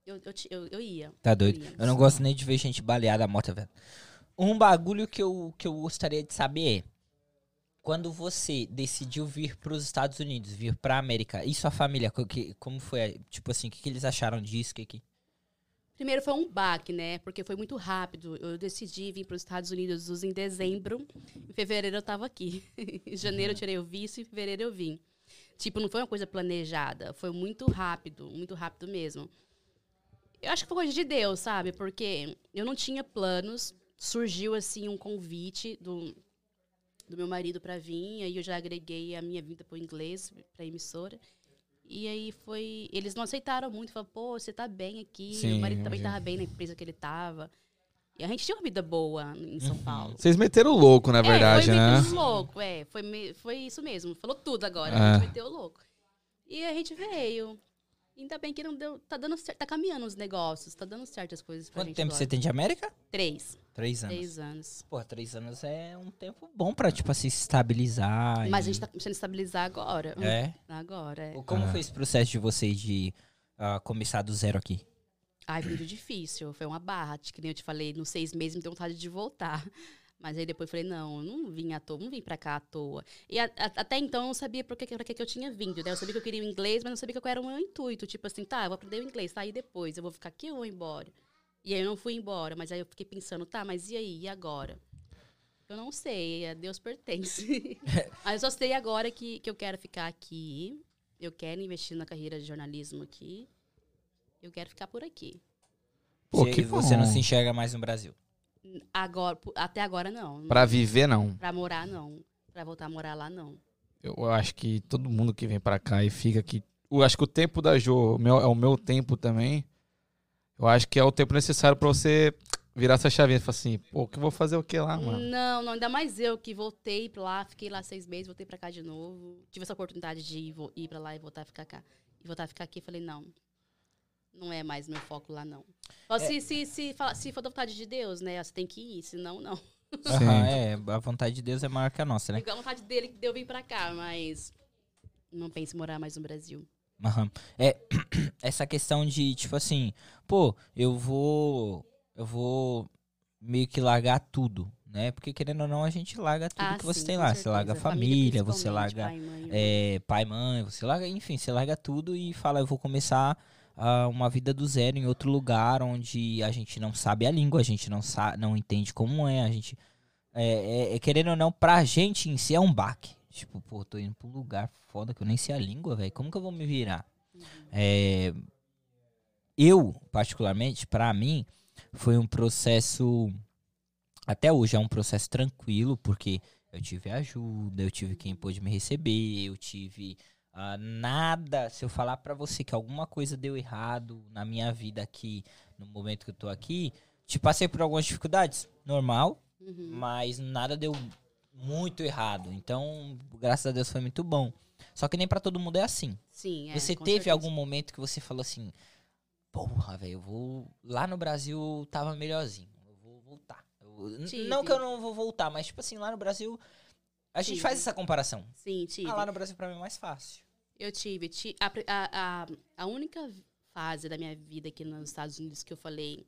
Eu, eu, eu, eu ia. Tá doido. ia. Eu não gosto nem de ver gente baleada morta, velho. Um bagulho que eu, que eu gostaria de saber é. Quando você decidiu vir pros Estados Unidos, vir pra América, e sua família, que, como foi? Tipo assim, o que, que eles acharam disso? Que, que... Primeiro foi um baque, né? Porque foi muito rápido. Eu decidi vir para os Estados Unidos em dezembro. Em fevereiro eu estava aqui. em janeiro eu tirei o visto e em fevereiro eu vim. Tipo, não foi uma coisa planejada. Foi muito rápido, muito rápido mesmo. Eu acho que foi coisa de Deus, sabe? Porque eu não tinha planos. Surgiu, assim, um convite do, do meu marido para vir. Aí eu já agreguei a minha vinda para o inglês, para a emissora. E aí foi. Eles não aceitaram muito. Falaram, pô, você tá bem aqui. Sim, meu marido também tava bem na empresa que ele tava. E a gente tinha uma vida boa em São Paulo. Vocês meteram o louco, na verdade, é, foi né? o louco, é. Foi, foi isso mesmo. Falou tudo agora. É. A gente meteu o louco. E a gente veio. Ainda bem que não deu. Tá dando certo. Tá caminhando os negócios. Tá dando certo as coisas pra Quanto gente. tempo agora. você tem de América? Três. Três anos. Três anos. Pô, três anos é um tempo bom pra, tipo assim, se estabilizar. Mas e- a gente tá começando a estabilizar agora. É? Agora, é. Como Ah. foi esse processo de vocês de ah, começar do zero aqui? Ai, foi muito difícil. Foi uma barra. Que nem eu te falei, nos seis meses me deu vontade de voltar. Mas aí depois eu falei, não, não vim à toa, não vim pra cá à toa. E a, a, até então eu não sabia por que, pra que, que eu tinha vindo, né? Eu sabia que eu queria o inglês, mas não sabia qual era o meu intuito. Tipo assim, tá, eu vou aprender o inglês, tá? E depois, eu vou ficar aqui ou vou embora? E aí eu não fui embora, mas aí eu fiquei pensando, tá, mas e aí, e agora? Eu não sei, a Deus pertence. mas eu só sei agora que, que eu quero ficar aqui, eu quero investir na carreira de jornalismo aqui, eu quero ficar por aqui. Pô, você, que você não se enxerga mais no Brasil. Agora, até agora não. Pra viver, não. Pra morar, não. Pra voltar a morar lá, não. Eu acho que todo mundo que vem pra cá e fica aqui. Eu acho que o tempo da Jo meu- é o meu tempo também. Eu acho que é o tempo necessário pra você virar essa chavinha e falar assim, pô, que eu vou fazer o que lá, mano? Não, não, ainda mais eu que voltei pra lá, fiquei lá seis meses, voltei pra cá de novo. Tive essa oportunidade de ir, ir pra lá e voltar a ficar cá. E voltar a ficar aqui, falei, não. Não é mais meu foco lá, não. Só se, se, se, se for da vontade de Deus, né? Você tem que ir, senão não. Aham, é, a vontade de Deus é maior que a nossa, né? Igual a vontade dele que deu vir pra cá, mas não pense em morar mais no Brasil. Aham. É, essa questão de, tipo assim, pô, eu vou. Eu vou meio que largar tudo, né? Porque querendo ou não, a gente larga tudo Ah, que você sim, tem lá. Você larga a certeza. família, você larga pai, mãe, irmão. é, pai, mãe, você larga, enfim, você larga tudo e fala, eu vou começar ah, uma vida do zero em outro lugar onde a gente não sabe a língua, a gente não sabe, não entende como é, a gente é, é- é, querendo ou não, pra gente em si é um baque. Tipo, pô, tô indo pra um lugar foda que eu nem sei a língua, velho. Como que eu vou me virar? É, eu, particularmente, pra mim, foi um processo. Até hoje é um processo tranquilo, porque eu tive ajuda, eu tive quem pôde me receber, eu tive ah, nada. Se eu falar pra você que alguma coisa deu errado na minha vida aqui, no momento que eu tô aqui, te passei por algumas dificuldades, normal, Uhum. mas nada deu muito errado. Então, graças a Deus foi muito bom. Só que nem pra todo mundo é assim. Sim, é, você teve certeza. algum momento que você falou assim: Porra, velho, eu vou. Lá no Brasil eu tava melhorzinho. Eu vou voltar. Eu- Tive. Não que eu não vou voltar, mas tipo assim, lá no Brasil. A gente Tive. faz essa comparação. Sim, tive. Ah, lá no Brasil pra mim é mais fácil. Eu tive. ti- a, a, a, única fase da minha vida aqui nos Estados Unidos que eu falei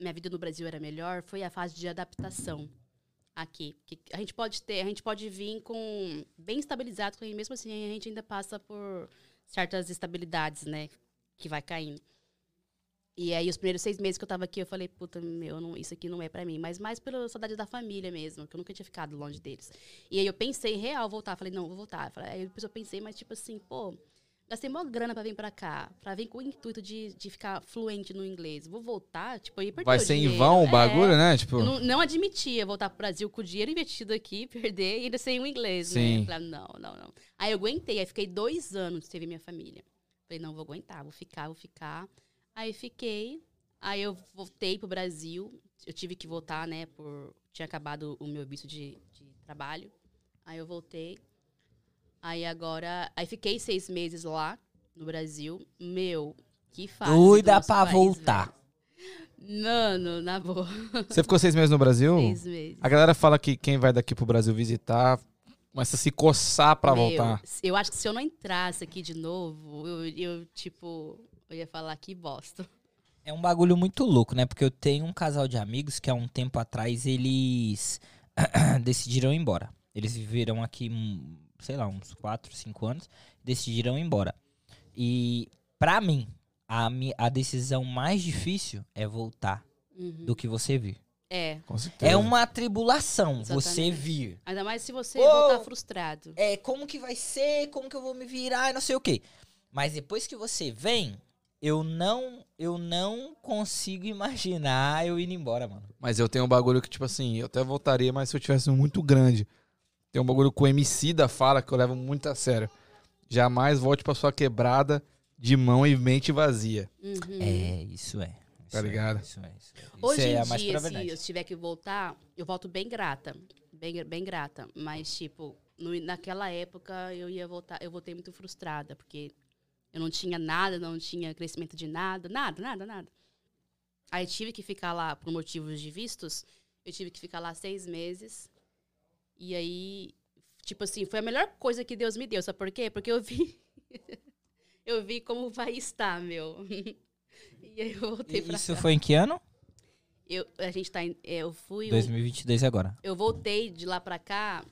minha vida no Brasil era melhor foi a fase de adaptação aqui. Que a gente pode ter, a gente pode vir com bem estabilizado, mesmo assim a gente ainda passa por certas estabilidades, né? Que vai caindo. E aí, os primeiros seis meses que eu tava aqui, eu falei, puta, meu, não- isso aqui não é pra mim. Mas mais pela saudade da família mesmo, que eu nunca tinha ficado longe deles. E aí eu pensei, real, voltar. Falei, não, vou voltar. Aí depois eu pensei, mas tipo assim, pô, gastei mó grana pra vir pra cá. Pra vir com o intuito de, de ficar fluente no inglês. Vou voltar, tipo, aí perder Vai ser em vão o É. bagulho, né? Tipo, não, não admitia voltar pro Brasil com o dinheiro investido aqui, perder e ainda sem o inglês, Sim. né? Falei, não, não, não. Aí eu aguentei, aí fiquei dois anos sem ver minha família. Falei, não, vou aguentar, vou ficar, vou ficar. Aí fiquei, aí eu voltei pro Brasil. Eu tive que voltar, né, por... Tinha acabado o meu visto de, de trabalho. Aí eu voltei. Aí agora... Aí fiquei seis meses lá, no Brasil. Meu, que Doida nosso pra país, voltar. velho. Mano, na boa. você ficou seis meses no Brasil? Seis meses. A galera fala que quem vai daqui pro Brasil visitar começa a se coçar pra Meu, voltar. Eu acho que se eu não entrasse aqui de novo, eu, eu, tipo, eu ia falar que bosta. É um bagulho muito louco, né? Porque eu tenho um casal de amigos que há um tempo atrás eles decidiram ir embora. Eles viveram aqui, hum, sei lá, uns 4, 5 anos, decidiram ir embora. E pra mim, a, a decisão mais difícil é voltar Uhum. do que você vir. É. Com certeza. É uma tribulação você Exatamente. vir. Ainda mais se você Ô! voltar frustrado. É, como que vai ser, como que eu vou me virar, e não sei o quê. Mas depois que você vem, eu não, eu não consigo imaginar eu indo embora, mano. Mas eu tenho um bagulho que, tipo assim, eu até voltaria, mas se eu tivesse um muito grande. Tem um bagulho com o MC da fala que eu levo muito a sério. Jamais volte pra sua quebrada de mão e mente vazia. Uhum. É, isso é. Tá Isso é, ligado? Isso é, isso é. Hoje isso é em a mais dia, se eu tiver que voltar, eu volto bem grata. Bem, bem grata. Mas, tipo, no- naquela época eu ia voltar, eu voltei muito frustrada, porque eu não tinha nada, não tinha crescimento de nada, nada, nada, nada. Aí tive que ficar lá por motivos de vistos, eu tive que ficar lá seis meses. E aí, tipo assim, foi a melhor coisa que Deus me deu. Sabe por quê? Porque eu vi. eu vi como vai estar, meu. e aí eu voltei pra Isso cá. foi em que ano? Eu, a gente tá em, eu fui, 2022 agora. eu voltei de lá pra cá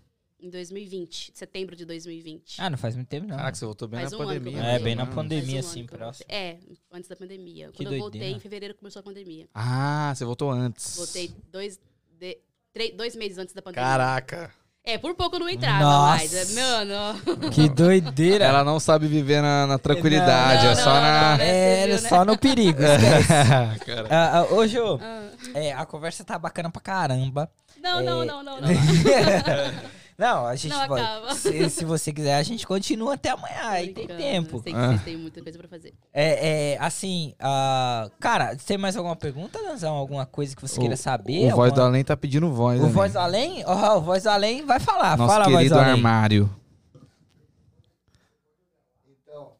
em 2020, setembro de 2020. Ah, não faz muito tempo não. Caraca, você voltou bem Faz na um pandemia. É, bem na pandemia. Um eu próximo. É, antes da pandemia. Que Quando eu voltei, doideira. em fevereiro começou a pandemia. Ah, você voltou antes. Voltei dois, de- três, dois meses antes da pandemia. Caraca. É, por pouco eu não entrava Nossa. mais. é, Mano, Que doideira. Ela não sabe viver na, na tranquilidade, Não, é não, só não, na. não, É, viu, né? só no perigo. esquece. Ah, ah, ô, Jô, Ah. é, a conversa tá bacana pra caramba. não, É. não, não, não, não. Não, a gente Não vai. acaba. Se, se você quiser, a gente continua até amanhã. Aí tem tempo. Sei que Ah. vocês têm muita coisa pra fazer. É, é, assim, ah, cara, tem mais alguma pergunta, Danzão? Alguma coisa que você queira saber? O voz do Alguma- além tá pedindo voz. O né, Voz do? Além? Ó, o Voz do Além vai falar. Nosso Fala, Voz querido do Além. armário. Então,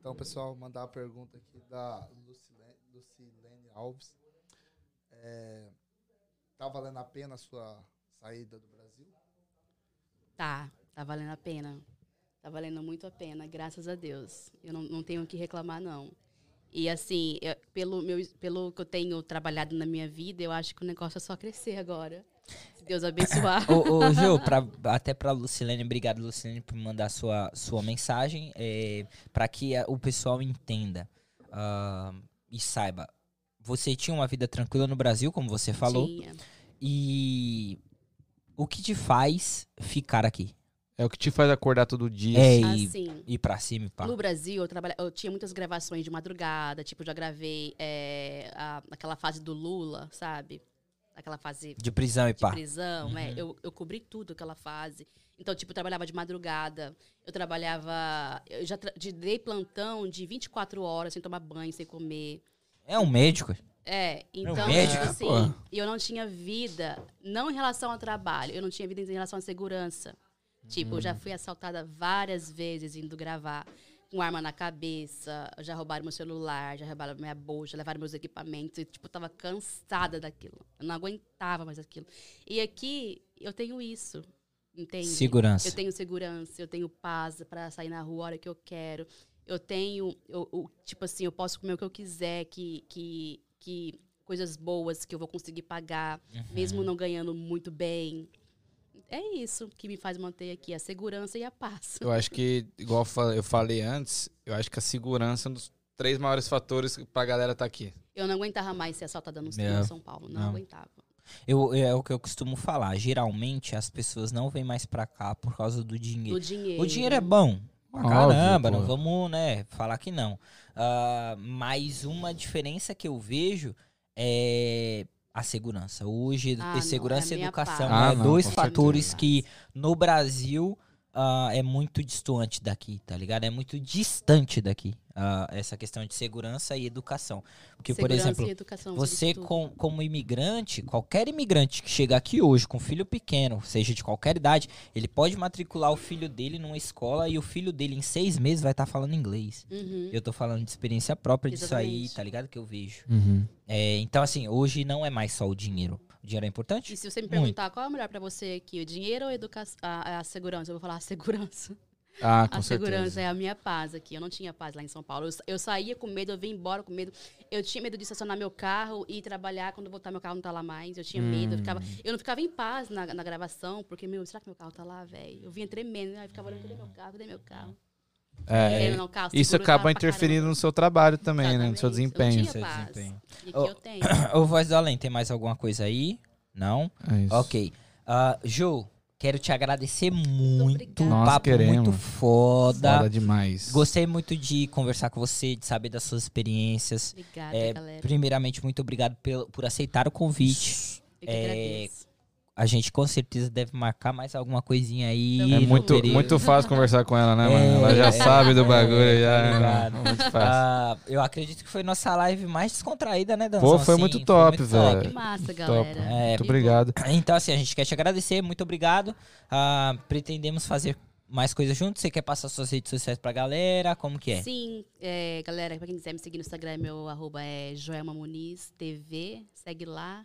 então, pessoal, mandar a pergunta aqui da Lucilene, Lucilene Alves. É, tá valendo a pena a sua saída do Brasil? Tá, tá valendo a pena. Tá valendo muito a pena, graças a Deus. Eu não, não tenho o que reclamar, não. E assim, eu- pelo, meu, pelo que eu tenho trabalhado na minha vida, eu acho que o negócio é só crescer agora. Se Deus abençoar. Ô, ô Jô, pra- até pra Lucilene, obrigado, Lucilene, por mandar sua, sua mensagem. É, para que a- o pessoal entenda ah, e saiba. Você tinha uma vida tranquila no Brasil, como você falou. Tinha. E o que te faz ficar aqui? É o que te faz acordar todo dia. É, assim. e Assim, ir pra cima e pá. No Brasil, eu, trabalha... eu tinha muitas gravações de madrugada, tipo, já gravei é, a- aquela fase do Lula, sabe? Aquela fase De prisão e de pá. prisão, é. Uhum. Eu, eu cobri tudo aquela fase. Então, tipo, eu trabalhava de madrugada, eu trabalhava. Eu já tra- de- dei plantão de 24 horas sem tomar banho, sem comer. É um médico. É, então, médico, tipo assim, pô. eu não tinha vida, não em relação ao trabalho, eu não tinha vida em relação à segurança. Tipo, eu já fui assaltada várias vezes indo gravar com arma na cabeça, já roubaram meu celular, já roubaram minha bolsa, levaram meus equipamentos, e, tipo, eu tava cansada daquilo. Eu não aguentava mais aquilo. E aqui eu tenho isso, entende? Segurança. Eu tenho segurança, eu tenho paz pra sair na rua a hora que eu quero. Eu tenho, eu, eu- tipo assim, eu posso comer o que eu quiser, que, que, que coisas boas que eu vou conseguir pagar, mesmo não ganhando muito bem. É isso que me faz manter aqui, a segurança e a paz. Eu acho que, igual eu fa- eu falei antes, eu acho que a segurança é um dos três maiores fatores pra galera estar aqui. Eu não aguentava mais ser assaltada no, É. no São Paulo, não, Não. aguentava. Eu, é o que eu costumo falar. Geralmente as pessoas não vêm mais pra cá por causa do dinheiro. Do dinheiro. O dinheiro é bom. Pra Óbvio, caramba, pô. não vamos, né, falar que não. Ah, mas uma diferença que eu vejo é a segurança. Hoje, Ah, é não, segurança é e educação. Ah, é não, dois fatores certeza. que no Brasil ah, é muito distante daqui, tá ligado? É muito distante daqui. Ah, essa questão de segurança e educação. Porque, por Segurança exemplo, e educação, você, com, como imigrante, qualquer imigrante que chega aqui hoje com filho pequeno, seja de qualquer idade, ele pode matricular o filho dele numa escola e o filho dele em seis meses vai estar falando inglês. Uhum. Eu tô falando de experiência própria disso aí, Exatamente. tá ligado? Que eu vejo. É, então, assim, hoje não é mais só o dinheiro. O dinheiro é importante? E se você me Muito. perguntar qual é o melhor pra você aqui, o dinheiro ou a, educa... a, a segurança? Eu vou falar a segurança. Ah, com a segurança certeza. é a minha paz aqui. Eu não tinha paz lá em São Paulo. Eu, eu saía com medo, eu vinha embora com medo. Eu tinha medo de estacionar meu carro e trabalhar quando voltar meu carro não tá lá mais. Eu tinha medo. Eu, ficava, Hum. eu não ficava em paz na, na gravação, porque, meu, será que meu carro tá lá, velho? Eu vinha tremendo. Aí eu ficava olhando, cadê meu carro? Cadê meu carro? É, Querendo não, carro, isso acaba interferindo no seu trabalho também, né? No seu Exatamente. desempenho. Eu não tinha desempenho. E aqui Oh. eu tenho. Ô, Voz do Além, tem mais alguma coisa aí? Não? É isso. Ok. Ah, Ju, quero te agradecer muito. obrigada. Nós papo queremos. muito foda. Foda demais. Gostei muito de conversar com você, de saber das suas experiências. Obrigada, É, galera. primeiramente, muito obrigado pelo- por aceitar o convite. Eu que é, agradeço. A gente com certeza deve marcar mais alguma coisinha aí. É muito, período. muito fácil conversar com ela, né, mano? É, Ela já é, sabe do é, bagulho, tá já. Muito fácil. Ah, eu acredito que foi nossa live mais descontraída, né, Danzão? Pô, foi Assim, muito top, velho. Que massa, galera. É, Muito obrigado. Então, assim, a gente quer te agradecer, muito obrigado. Ah, pretendemos fazer mais coisas juntos. Você quer passar suas redes sociais pra galera? Como que é? Sim, é, galera, pra quem quiser me seguir no Instagram, meu arroba é Joelma Muniz TV, segue lá.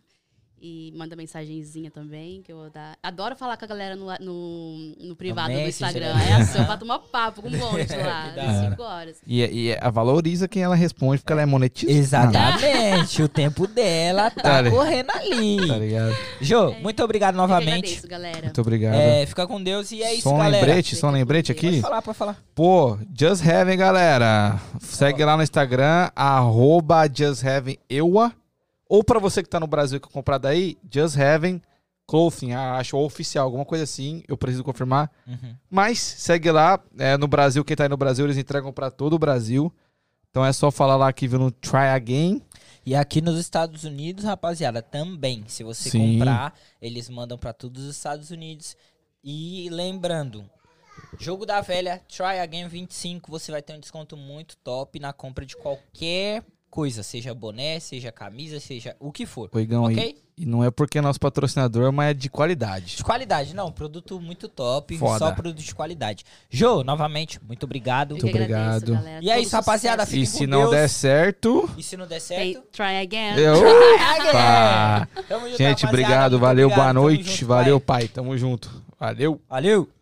E manda mensagenzinha também, que eu vou dar. Adoro falar com a galera no, no, no privado do Instagram. né? É assim, eu bato uma papo com um monte lá, às da 5 horas. E, e a valoriza quem ela responde, porque ela é monetizada. Exatamente. o tempo dela tá Tá correndo ali. Tá ligado? Jô, muito obrigado Eu que novamente. agradeço, galera. Muito obrigado. É, fica com Deus e é isso, só um galera. lembrete, só um lembrete Pode aqui. falar, pode falar. Pô, Just Heaven, galera. Segue lá no Instagram, arroba Just Heaven Eua. Ou pra você que tá no Brasil que comprar daí, Just Heaven Clothing, ah, acho oficial, alguma coisa assim, eu preciso confirmar. Uhum. Mas segue lá, é, no Brasil, quem tá aí no Brasil, eles entregam pra todo o Brasil. Então é só falar lá que viu no Try Again. E aqui nos Estados Unidos, rapaziada, também. Se você Sim. comprar, eles mandam pra todos os Estados Unidos. E lembrando, jogo da velha, Try Again 25, você vai ter um desconto muito top na compra de qualquer coisa, seja boné, seja camisa, seja o que for. Oigão ok? aí. E não é porque é nosso patrocinador, mas é de qualidade. De qualidade, não, produto muito top, Foda. só produto de qualidade. Jô, novamente, muito obrigado. Eu Muito obrigado. galera. E é isso, rapaziada. E se não Deus. der certo. E se não der certo, Try again. Eu... Try Pá. again! Tamo junto, Gente, rapaziada, obrigado, muito valeu, obrigado, boa noite. junto, valeu, pai. pai. Tamo junto. Valeu. Valeu!